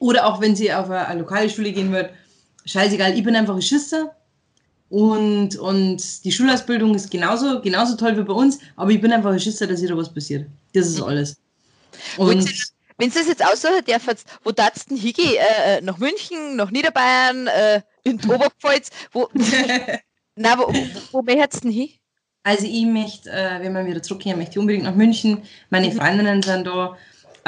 Oder auch wenn sie auf eine, eine lokale Schule gehen wird, scheißegal, ich bin einfach ein Schisser. Und, und die Schulausbildung ist genauso, genauso toll wie bei uns, aber ich bin einfach ein Schisser, dass da was passiert. Das ist mhm. alles. Und wenn es das jetzt aussuchen darf, wo darfst du denn hingehen? Äh, äh, nach München, nach Niederbayern, äh, in Oberpfalz? Wo, [laughs] na, wo, wo, wo möchtest du denn hin? Also ich möchte, äh, wenn wir wieder zurückkehren, möchte ich unbedingt nach München. Meine mhm. Freundinnen sind da.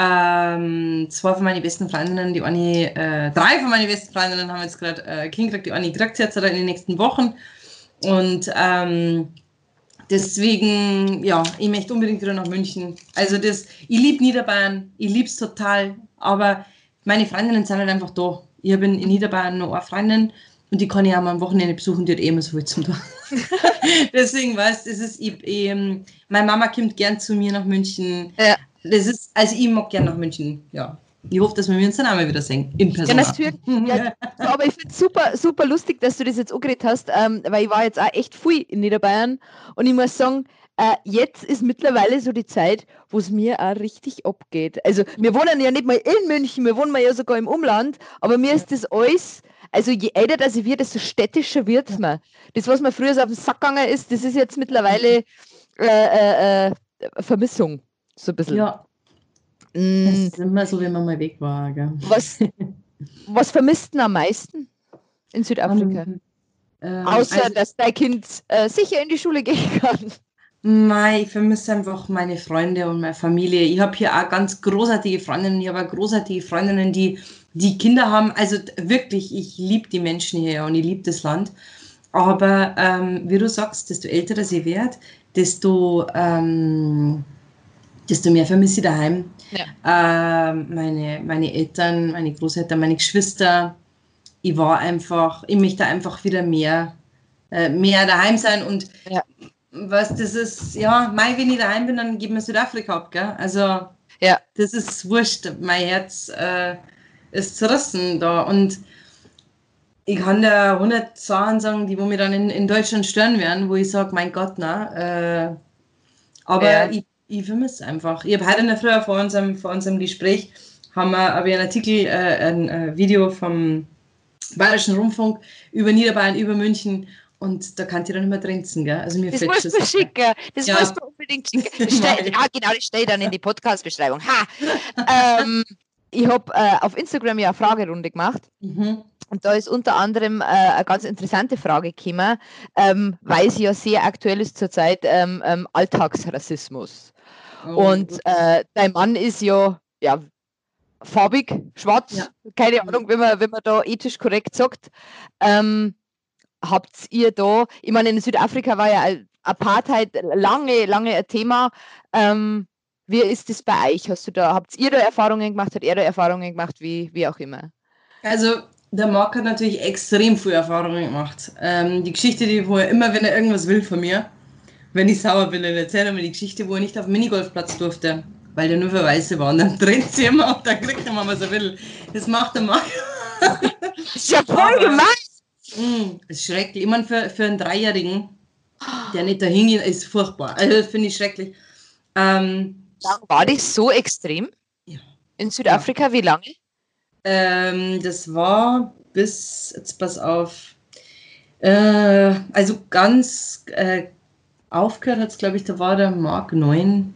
Ähm, zwei von meinen besten Freundinnen, die eine, äh, drei von meinen besten Freundinnen haben jetzt gerade äh, Kind gekriegt, die eine kriegt jetzt in den nächsten Wochen. Und ähm, deswegen, ja, ich möchte unbedingt wieder nach München. Also das, ich liebe Niederbayern, ich liebe es total, aber meine Freundinnen sind halt einfach da. Ich habe in, in Niederbayern noch eine Freundin und die kann ich auch mal am Wochenende besuchen, die hat eh immer so viel zum tun. [laughs] Deswegen, weißt du, ich, ich, ähm, meine Mama kommt gern zu mir nach München. Ja das ist, also ich mag gerne nach München, ja. Ich hoffe, dass wir uns dann auch mal wieder sehen, in Person. Ja, natürlich. Ja, aber ich finde es super, super lustig, dass du das jetzt angeredet hast, ähm, weil ich war jetzt auch echt viel in Niederbayern und ich muss sagen, äh, jetzt ist mittlerweile so die Zeit, wo es mir auch richtig abgeht. Also wir wohnen ja nicht mal in München, wir wohnen ja sogar im Umland, aber mir ist das alles, also je älter das ich werde, desto städtischer wird es mir. Das, was mir früher so auf den Sack gegangen ist, das ist jetzt mittlerweile äh, äh, äh Vermissung. So ein bisschen. Ja. Mm. Das ist immer so, wenn man mal weg war. Gell? Was, was vermisst du am meisten in Südafrika? Um, ähm, Außer, also, dass dein Kind äh, sicher in die Schule gehen kann. Nein, ich vermisse einfach meine Freunde und meine Familie. Ich habe hier auch ganz großartige Freundinnen. Ich habe auch großartige Freundinnen, die, die Kinder haben. Also wirklich, ich liebe die Menschen hier und ich liebe das Land. Aber ähm, wie du sagst, desto älter sie wird, desto, ähm, desto mehr vermisse ich daheim. Ja. Ähm, meine, meine Eltern, meine Großeltern, meine Geschwister. Ich war einfach, ich möchte einfach wieder mehr, äh, mehr daheim sein und ja was das ist, ja, Mai, wenn ich daheim bin, dann geben wir Südafrika ab, gell? Also, ja. das ist wurscht. Mein Herz äh, ist zerrissen da und ich kann da 100 Sachen sagen, die wo mir dann in, in Deutschland stören werden, wo ich sage, mein Gott, na. Äh, aber ich, ich vermisse einfach. Ich habe heute in der Früh vor unserem, vor unserem Gespräch haben wir, ich einen Artikel, äh, ein äh, Video vom Bayerischen Rundfunk über Niederbayern, über München und da kann ich dann nicht mehr trinken, gell? Also mir das musst du schicken. Das ja. musst du unbedingt schicken. [laughs] Stell, ja, genau, das steht dann in die [laughs] Podcast-Beschreibung. Ha! ähm, ich habe äh, auf Instagram ja eine Fragerunde gemacht. Mhm. Und da ist unter anderem äh, eine ganz interessante Frage gekommen, ähm, weil sie ja sehr aktuell ist zurzeit, ähm, ähm, Alltagsrassismus. Oh, und äh, dein Mann ist ja, ja farbig, schwarz, ja. keine Ahnung, wenn man, wenn man da ethisch korrekt sagt. Ähm, habt ihr da, ich meine, in Südafrika war ja Apartheid lange, lange ein Thema. Ähm, wie ist das bei euch? Hast du da, habt ihr da Erfahrungen gemacht? Hat er da Erfahrungen gemacht? Wie, wie auch immer? Also, der Marc hat natürlich extrem früh Erfahrungen gemacht. Ähm, die Geschichte, die, wo er immer, wenn er irgendwas will von mir, wenn ich sauer bin, dann erzählt er mir die Geschichte, wo er nicht auf dem Minigolfplatz durfte, weil der nur für Weiße war. Und dann dreht sie immer auf, dann kriegt er mal, was er will. Das macht der Marc. das ist ja voll gemein. Mm, ist schrecklich. Ich meine, für, für einen Dreijährigen, der nicht dahin geht, ist furchtbar. Also, das finde ich schrecklich. Ähm, war das so extrem? Ja. In Südafrika, ja. wie lange? Ähm, das war bis, jetzt pass auf, äh, also ganz äh, aufgehört hat es, glaube ich, da war der Mark 9,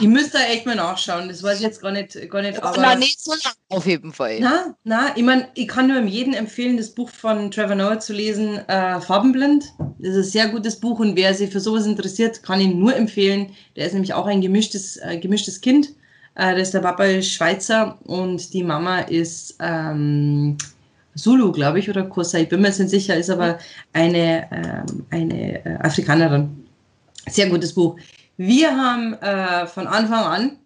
ich müsste echt mal nachschauen, das weiß ich jetzt gar nicht. Gar nicht aber Nein, nicht so lang auf jeden Fall. Na, na, ich meine, ich kann nur jedem empfehlen, das Buch von Trevor Noah zu lesen, äh, Farbenblind. Das ist ein sehr gutes Buch und wer sich für sowas interessiert, kann ihn nur empfehlen. Der ist nämlich auch ein gemischtes, äh, gemischtes Kind. Äh, der Papa ist Schweizer und die Mama ist ähm, Zulu, glaube ich, oder Kosa. Ich bin mir jetzt nicht sicher, ist aber eine, ähm, eine äh, Afrikanerin. Sehr gutes Buch. Wir haben äh, von Anfang an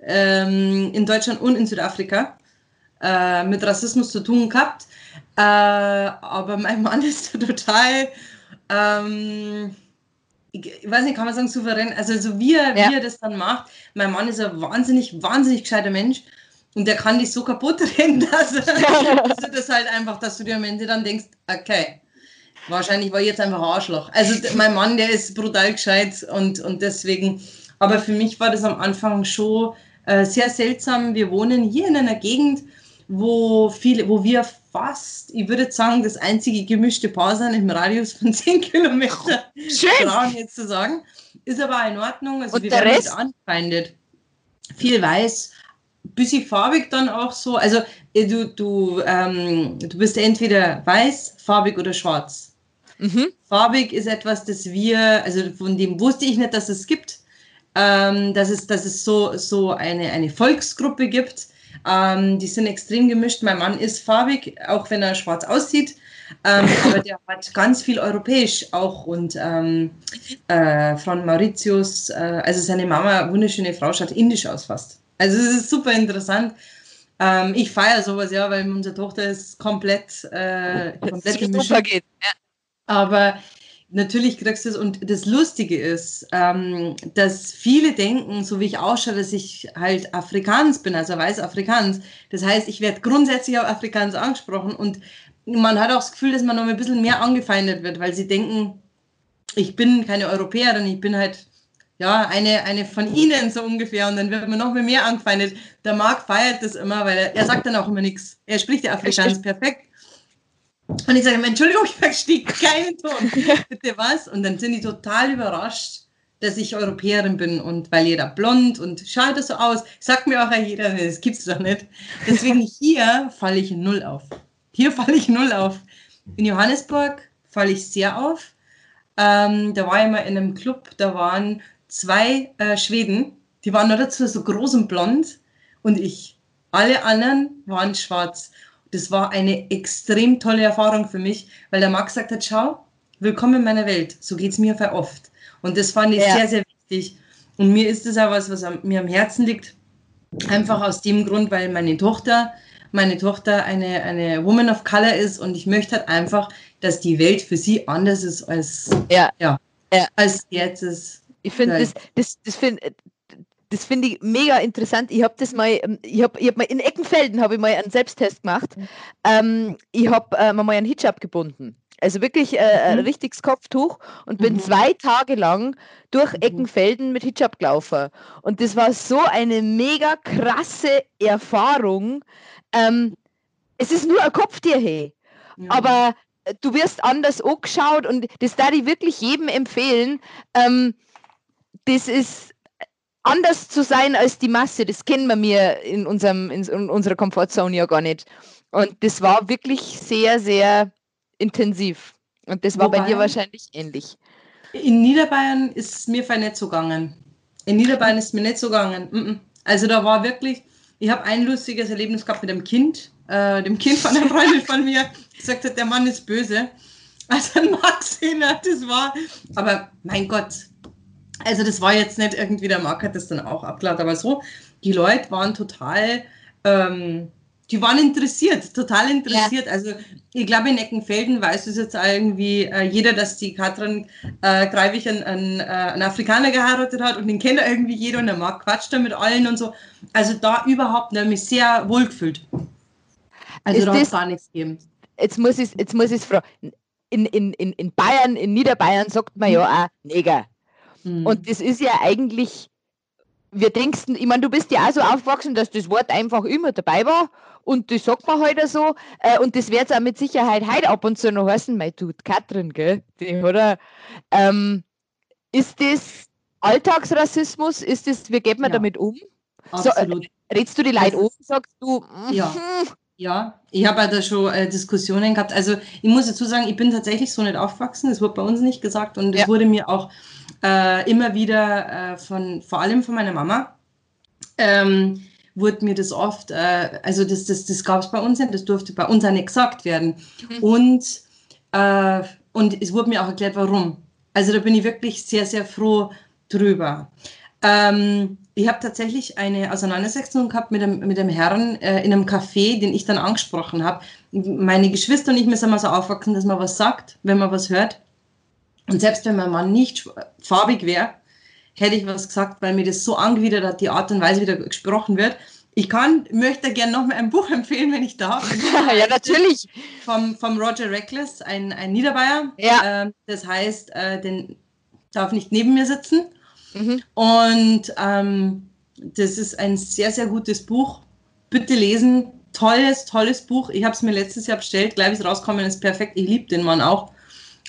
ähm, in Deutschland und in Südafrika äh, mit Rassismus zu tun gehabt. Äh, aber mein Mann [laughs] ist total, ähm, ich, weiß nicht, kann man sagen, souverän. Also, so wie er, ja. wie er das dann macht. Mein Mann ist ein wahnsinnig, wahnsinnig gescheiter Mensch. Und der kann dich so kaputt [laughs] reden, dass, dass du das halt einfach, dass du dir am Ende dann denkst, okay, Wahrscheinlich war ich jetzt einfach Arschloch. Also mein Mann, der ist brutal gescheit und, und deswegen, aber für mich war das am Anfang schon äh, sehr seltsam. Wir wohnen hier in einer Gegend, wo viele, wo wir fast, ich würde sagen, das einzige gemischte Paar sind im Radius von [laughs] 10 Kilometern. Schön. Trauen jetzt zu sagen. Ist aber in Ordnung. Also und wir werden nicht anfeindet. Viel weiß, bisschen farbig dann auch so. Also äh, du, du, ähm, du bist entweder weiß, farbig oder schwarz. Mhm. Farbig ist etwas, das wir, also von dem wusste ich nicht, dass es gibt, ähm, dass es, dass es so, so eine, eine Volksgruppe gibt. Ähm, die sind extrem gemischt. Mein Mann ist farbig, auch wenn er schwarz aussieht. Ähm, [laughs] aber der hat ganz viel europäisch auch und ähm, äh, von Mauritius, äh, also seine Mama, wunderschöne Frau, schaut indisch aus fast. Also es ist super interessant. Ähm, ich feiere sowas ja, weil unsere Tochter ist komplett, äh, komplett gemischt. Geht. Ja. Aber natürlich kriegst du es. Und das Lustige ist, ähm, dass viele denken, so wie ich ausschaue, dass ich halt Afrikaans bin, also weiß Afrikaans. Das heißt, ich werde grundsätzlich auf Afrikaans angesprochen und man hat auch das Gefühl, dass man noch ein bisschen mehr angefeindet wird, weil sie denken, ich bin keine Europäerin, ich bin halt ja, eine, eine von ihnen so ungefähr und dann wird man noch mehr angefeindet. Der Marc feiert das immer, weil er, er sagt dann auch immer nichts. Er spricht ja Afrikaans perfekt. Und ich sage, Entschuldigung, ich verstehe keinen Ton. [laughs] Bitte was? Und dann sind die total überrascht, dass ich Europäerin bin und weil jeder blond und schaut das so aus, sagt mir auch jeder, das gibt's doch nicht. Deswegen [laughs] hier falle ich null auf. Hier falle ich null auf. In Johannesburg falle ich sehr auf. Ähm, da war ich mal in einem Club, da waren zwei äh, Schweden, die waren nur dazu so groß und blond und ich. Alle anderen waren schwarz. Das war eine extrem tolle Erfahrung für mich, weil der Max gesagt hat, schau, willkommen in meiner Welt. So geht es mir oft. Und das fand ich ja. sehr, sehr wichtig. Und mir ist das auch was, was mir am Herzen liegt. Einfach aus dem Grund, weil meine Tochter, meine Tochter eine, eine Woman of Color ist und ich möchte halt einfach, dass die Welt für sie anders ist als, ja. Ja, ja. als jetzt ist. Ich finde das, das, das finde das finde ich mega interessant. Ich habe das mal, ähm, ich habe ich hab mal in Eckenfelden habe ich mal einen Selbsttest gemacht. Mhm. Ähm, ich habe äh, mal einen Hijab gebunden. Also wirklich äh, ein mhm. richtiges Kopftuch und bin mhm. zwei Tage lang durch mhm. Eckenfelden mit Hijab gelaufen. Und das war so eine mega krasse Erfahrung. Ähm, es ist nur ein Kopftier, hey. Ja. Aber du wirst anders angeschaut und das da ich wirklich jedem empfehlen. Ähm, das ist anders zu sein als die Masse, das kennen wir mir in, unserem, in, in unserer Komfortzone ja gar nicht. Und das war wirklich sehr, sehr intensiv. Und das war Wobei, bei dir wahrscheinlich ähnlich. In Niederbayern ist es mir nicht so gegangen. In Niederbayern ist es mir nicht so gegangen. Also da war wirklich, ich habe ein lustiges Erlebnis gehabt mit dem Kind, äh, dem Kind von einer Freundin von mir, gesagt hat, der Mann ist böse. Also ein Max, das war, aber mein Gott, also das war jetzt nicht irgendwie, der Marc hat das dann auch abgeladen, aber so, die Leute waren total, ähm, die waren interessiert, total interessiert. Ja. Also ich glaube, in Eckenfelden weiß es jetzt irgendwie äh, jeder, dass die Katrin äh, Greivig einen, einen, äh, einen, Afrikaner geheiratet hat und den kennt irgendwie jeder und der Marc quatscht da mit allen und so. Also da überhaupt nicht, mich sehr wohl gefühlt. Also Ist da hat es gar nichts gegeben. Jetzt muss ich jetzt muss ich fragen. In, in, in, in Bayern, in Niederbayern sagt man ja auch Neger. Mhm. Und das ist ja eigentlich, wir denken, ich meine, du bist ja auch so aufgewachsen, dass das Wort einfach immer dabei war und das sagt man heute halt so. Äh, und das wird es auch mit Sicherheit heute ab und zu noch heißen, mein tut Katrin, gell? Die, oder? Ähm, ist das Alltagsrassismus? Ist das, wie geht man ja. damit um? Absolut. So, äh, redst du die Leute um, sagst du, mm, ja. Ja, ich habe da schon äh, Diskussionen gehabt. Also ich muss dazu sagen, ich bin tatsächlich so nicht aufgewachsen. Das wurde bei uns nicht gesagt und es ja. wurde mir auch äh, immer wieder äh, von, vor allem von meiner Mama, ähm, wurde mir das oft, äh, also das, das, das gab es bei uns nicht, das durfte bei uns auch nicht gesagt werden. Mhm. Und, äh, und es wurde mir auch erklärt, warum. Also da bin ich wirklich sehr, sehr froh drüber. Ähm, ich habe tatsächlich eine Auseinandersetzung gehabt mit einem, mit einem Herrn äh, in einem Café, den ich dann angesprochen habe. Meine Geschwister und ich müssen mal so aufwachsen, dass man was sagt, wenn man was hört. Und selbst wenn mein Mann nicht farbig wäre, hätte ich was gesagt, weil mir das so angewidert hat, die Art und Weise, wie da gesprochen wird. Ich kann, möchte gerne noch mal ein Buch [laughs] empfehlen, wenn ich darf. [laughs] ja, natürlich. Vom, vom Roger Reckless, ein, ein Niederbayer. Ja. Ähm, das heißt, äh, den darf nicht neben mir sitzen. Mhm. Und ähm, das ist ein sehr, sehr gutes Buch. Bitte lesen. Tolles, tolles Buch. Ich habe es mir letztes Jahr bestellt. Gleich, wie es rauskommen ist perfekt. Ich liebe den Mann auch.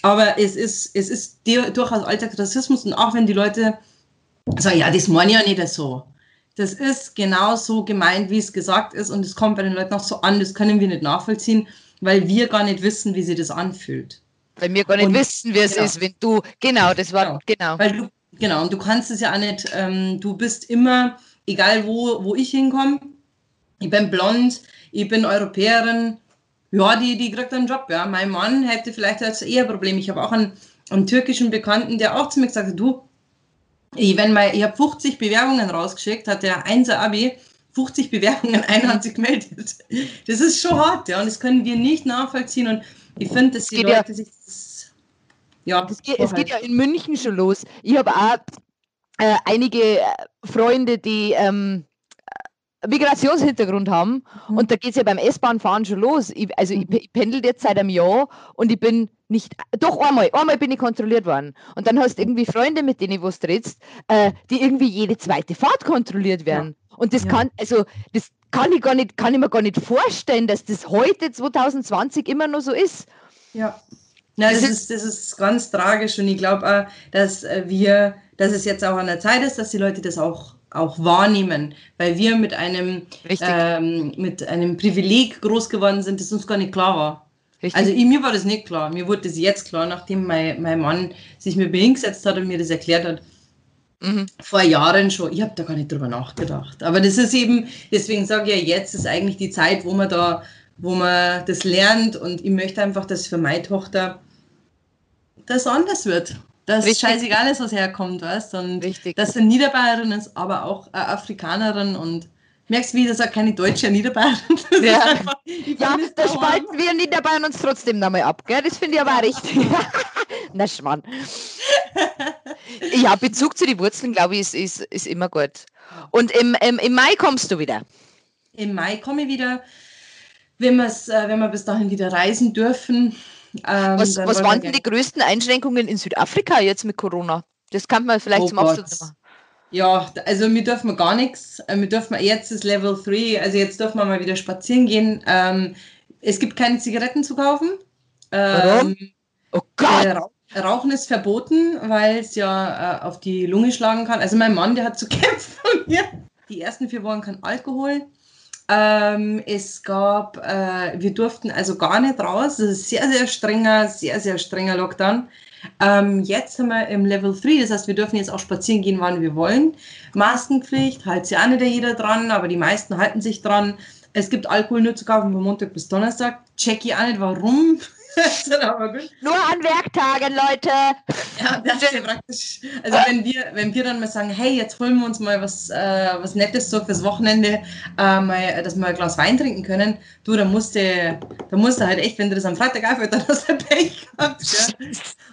Aber es ist, es ist durchaus Alltagsrassismus und auch wenn die Leute sagen, ja, das meine ich ja nicht so. Das ist genau so gemeint, wie es gesagt ist und es kommt bei den Leuten auch so an, das können wir nicht nachvollziehen, weil wir gar nicht wissen, wie sich das anfühlt. Weil wir gar nicht und, wissen, wie es genau. ist, wenn du, genau, das war, genau. genau. Weil du, genau, und du kannst es ja auch nicht, ähm, du bist immer, egal wo, wo ich hinkomme, ich bin blond, ich bin Europäerin, ja, die, die kriegt einen Job, ja. Mein Mann hätte vielleicht jetzt eher Probleme. Ich habe auch einen, einen türkischen Bekannten, der auch zu mir gesagt hat, du, ich, wenn mal, ich habe 50 Bewerbungen rausgeschickt, hat der 1 Abi, 50 Bewerbungen, einer hat sich gemeldet. Das ist schon hart, ja, und das können wir nicht nachvollziehen. Und ich finde, dass die Leute sich das, ja, das geht, es geht ja in München schon los. Ich habe auch äh, einige Freunde, die ähm, Migrationshintergrund haben. Mhm. Und da geht es ja beim S-Bahn-Fahren schon los. Ich, also mhm. ich, ich pendel jetzt seit einem Jahr und ich bin nicht, doch einmal, einmal bin ich kontrolliert worden. Und dann hast du irgendwie Freunde, mit denen du trittst, äh, die irgendwie jede zweite Fahrt kontrolliert werden. Ja. Und das ja. kann, also das kann ich gar nicht, kann ich mir gar nicht vorstellen, dass das heute 2020 immer noch so ist. Ja. Das, das ist, das ist ganz tragisch und ich glaube auch, dass äh, wir, dass es jetzt auch an der Zeit ist, dass die Leute das auch, auch wahrnehmen, weil wir mit einem, ähm, mit einem Privileg groß geworden sind, das uns gar nicht klar war. Richtig. Also ich, mir war das nicht klar. Mir wurde das jetzt klar, nachdem mein, mein Mann sich mit mir hingesetzt hat und mir das erklärt hat. Mhm. Vor Jahren schon. Ich habe da gar nicht drüber nachgedacht. Aber das ist eben, deswegen sage ich ja, jetzt ist eigentlich die Zeit, wo man da wo man das lernt und ich möchte einfach, dass für meine Tochter das anders wird. Dass Richtig. scheißegal ist, was herkommt, weißt und Richtig. dass sie Niederbayerin ist, aber auch äh, Afrikanerin und merkst du, wie das auch keine deutsche Niederbayerin Ja, [laughs] einfach, ja da spalten wir Niederbayern uns trotzdem nochmal ab, gell? Das finde ich aber richtig. [laughs] Na Schmarrn. ja, Bezug zu den Wurzeln, glaube ich, ist, ist, ist immer gut. Und im, im, im Mai kommst du wieder? Im Mai komme ich wieder wenn, äh, wenn wir bis dahin wieder reisen dürfen. Ähm, was was waren denn die größten Einschränkungen in Südafrika jetzt mit Corona? Das kann man vielleicht oh zum Abschluss machen. Ja, also wir dürfen gar nichts. Äh, wir dürfen jetzt ist Level 3, also jetzt dürfen wir mal wieder spazieren gehen. Ähm, es gibt keine Zigaretten zu kaufen. Warum? Ähm, oh Gott! Äh, Rauchen ist verboten, weil es ja äh, auf die Lunge schlagen kann. Also mein Mann, der hat zu [laughs] kämpfen von mir. Die ersten vier Wochen kein Alkohol. Ähm, es gab, äh, wir durften also gar nicht raus. Das ist sehr, sehr strenger, sehr, sehr strenger Lockdown. Ähm, jetzt sind wir im Level 3, das heißt, wir dürfen jetzt auch spazieren gehen, wann wir wollen. Maskenpflicht, hält sich auch nicht jeder dran, aber die meisten halten sich dran. Es gibt Alkohol nur zu kaufen von Montag bis Donnerstag. Check ich auch nicht, warum. [laughs] Nur an Werktagen, Leute. Ja, das ist ja praktisch. Also wenn wir, wenn wir dann mal sagen, hey, jetzt holen wir uns mal was, äh, was Nettes so fürs Wochenende, äh, mal, dass wir ein Glas Wein trinken können, du, da musst du, da musst du halt echt, wenn du das am Freitag aufhört, dann hast [laughs] du Pech gehabt. Ja.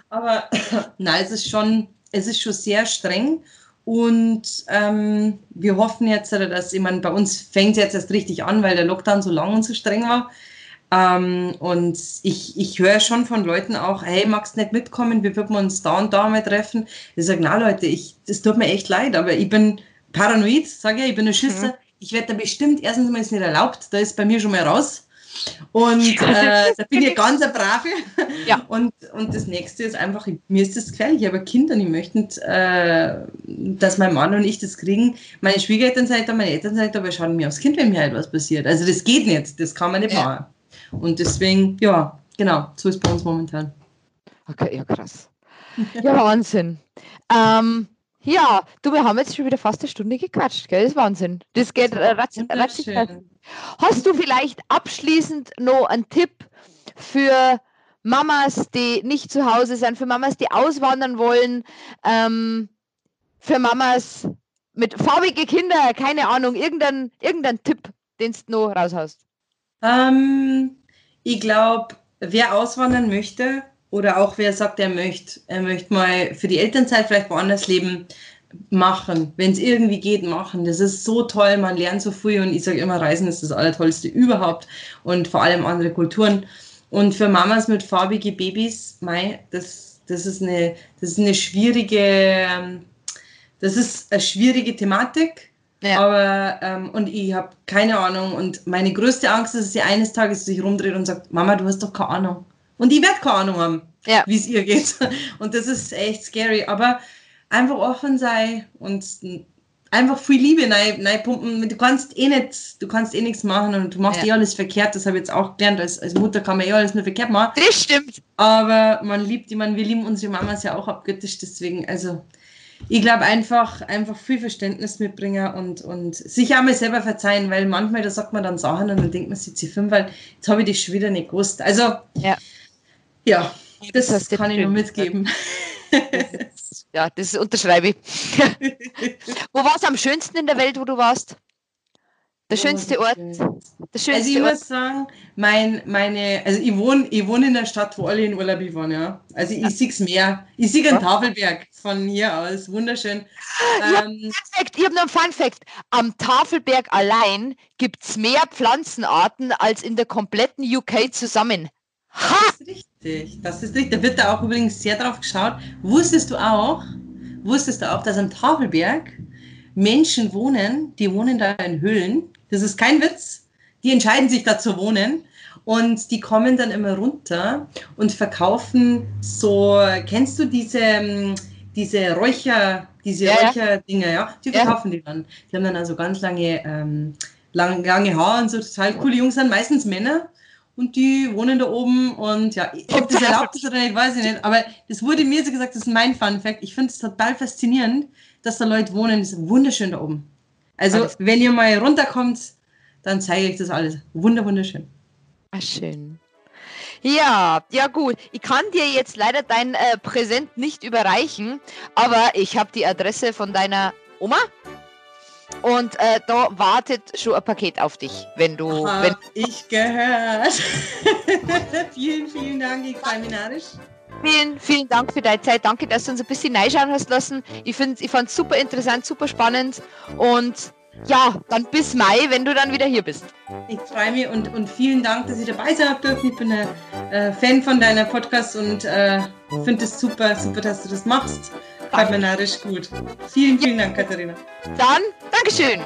Aber [clears throat] nein, es ist schon, es ist schon sehr streng. Und ähm, wir hoffen jetzt, dass, ich meine, bei uns fängt es jetzt erst richtig an, weil der Lockdown so lang und so streng war. Ähm, und ich, ich höre schon von Leuten auch, hey, magst du nicht mitkommen, wir würden uns da und da mal treffen. Ich sage, na Leute, ich, das tut mir echt leid, aber ich bin paranoid, sage ich, ich bin ein Schisser. Mhm. Ich werde da bestimmt, erstens mal ist nicht erlaubt, da ist bei mir schon mal raus. Und äh, [laughs] da bin ich ganz ein Brave. Ja. Und, und das nächste ist einfach, mir ist das gefährlich, ich habe ein Kind und ich möchte nicht, äh, dass mein Mann und ich das kriegen. Meine Schwiegereltern sind da, meine Eltern sind da, aber schauen mir aufs Kind, wenn mir halt was passiert. Also das geht nicht, das kann man nicht ja. machen. Und deswegen, ja, genau, so ist bei uns momentan. Okay, ja, krass. Ja, [laughs] Wahnsinn. ähm, ja, du, wir haben jetzt schon wieder fast eine Stunde gequatscht, gell? Das ist Wahnsinn. Das geht äh, ratzig. Hast du vielleicht abschließend noch einen Tipp für Mamas, die nicht zu Hause sind, für Mamas, die auswandern wollen, ähm, für Mamas mit farbigen Kindern, keine Ahnung, irgendein, irgendein Tipp, den du noch raushaust? Ähm, ich glaube, wer auswandern möchte oder auch wer sagt, er möchte, er möchte mal für die Elternzeit vielleicht woanders leben, machen. Wenn es irgendwie geht, machen. Das ist so toll, man lernt so früh und ich sage immer, Reisen ist das Allertollste überhaupt und vor allem andere Kulturen. Und für Mamas mit farbigen Babys, mei, das, das, ist eine, das ist eine schwierige, ähm, das ist eine schwierige Thematik ja. Aber, ähm, und ich habe keine Ahnung. Und meine größte Angst ist, dass sie eines Tages sich rumdreht und sagt, Mama, du hast doch keine Ahnung. Und ich werde keine Ahnung haben, ja. wie es ihr geht. [laughs] Und das ist echt scary. Aber einfach offen sei und einfach viel Liebe pumpen. Du kannst eh nicht, du kannst eh nichts machen und du machst ja. eh alles verkehrt. Das habe ich jetzt auch gelernt. Als, als Mutter kann man eh alles nur verkehrt machen. Das stimmt. Aber man liebt die, man, wir lieben unsere Mamas ja auch abgöttisch. Deswegen, also ich glaube einfach, einfach viel Verständnis mitbringen und, und sich auch mal selber verzeihen, weil manchmal, da sagt man dann Sachen und dann denkt man sich, sie fünf, weil jetzt habe ich das schon wieder nicht gewusst. Also, ja, ja das, das kann ich nur mitgeben. ja, das unterschreibe ich. [laughs] wo war es am schönsten in der Welt, wo du warst? Der schönste Ort. Der schönste also ich Ort. muss sagen, mein, meine, also ich wohne, ich wohne in der Stadt, wo alle in Urlaub waren, ja. Also ich ja. sehe es mehr. Ich sehe einen Tafelberg von hier aus. Wunderschön. Ja, ähm, perfekt. Ich habe noch einen Fun Fact. Am Tafelberg allein gibt es mehr Pflanzenarten als in der kompletten UK zusammen. Ha! Das ist richtig. Das ist richtig. Da wird da auch übrigens sehr drauf geschaut. Wusstest du auch, wusstest du auch, dass am Tafelberg Menschen wohnen, die wohnen da in Höhlen das ist kein Witz. Die entscheiden sich da zu wohnen. Und die kommen dann immer runter und verkaufen so, kennst du diese, ähm, diese Räucher, diese Ja, ja. Räucherdinge, ja? Die Ja. verkaufen die dann. Die haben dann also ganz lange, ähm, lang, lange Haare und so total coole Jungs sind, meistens Männer. Und die wohnen da oben und ja, ob das [laughs] erlaubt ist oder nicht, weiß ich nicht. Aber das wurde mir so gesagt, das ist mein Fun Fact. Ich finde es total faszinierend, dass da Leute wohnen. Das ist wunderschön da oben. Also, Alles- wenn ihr mal runterkommt, dann zeige ich das alles. Wunder, wunderschön. Ah, schön. Ja, ja gut. Ich kann dir jetzt leider dein äh, Präsent nicht überreichen, aber ich habe die Adresse von deiner Oma und äh, da wartet schon ein Paket auf dich, wenn du, wenn, Hab ich gehört. [laughs] vielen, vielen Dank, ich freue mich. Vielen, vielen Dank für deine Zeit. Danke, dass du uns ein bisschen reinschauen hast lassen. Ich, ich fand es super interessant, super spannend. Und ja, dann bis Mai, wenn du dann wieder hier bist. Ich freue mich und, und vielen Dank, dass ich dabei sein dürfen. Ich bin ein äh, Fan von deiner Podcast und äh, finde es super, super, dass du das machst. Freut mich narrisch gut. Vielen, vielen Dank, Katharina. Dann, Dankeschön.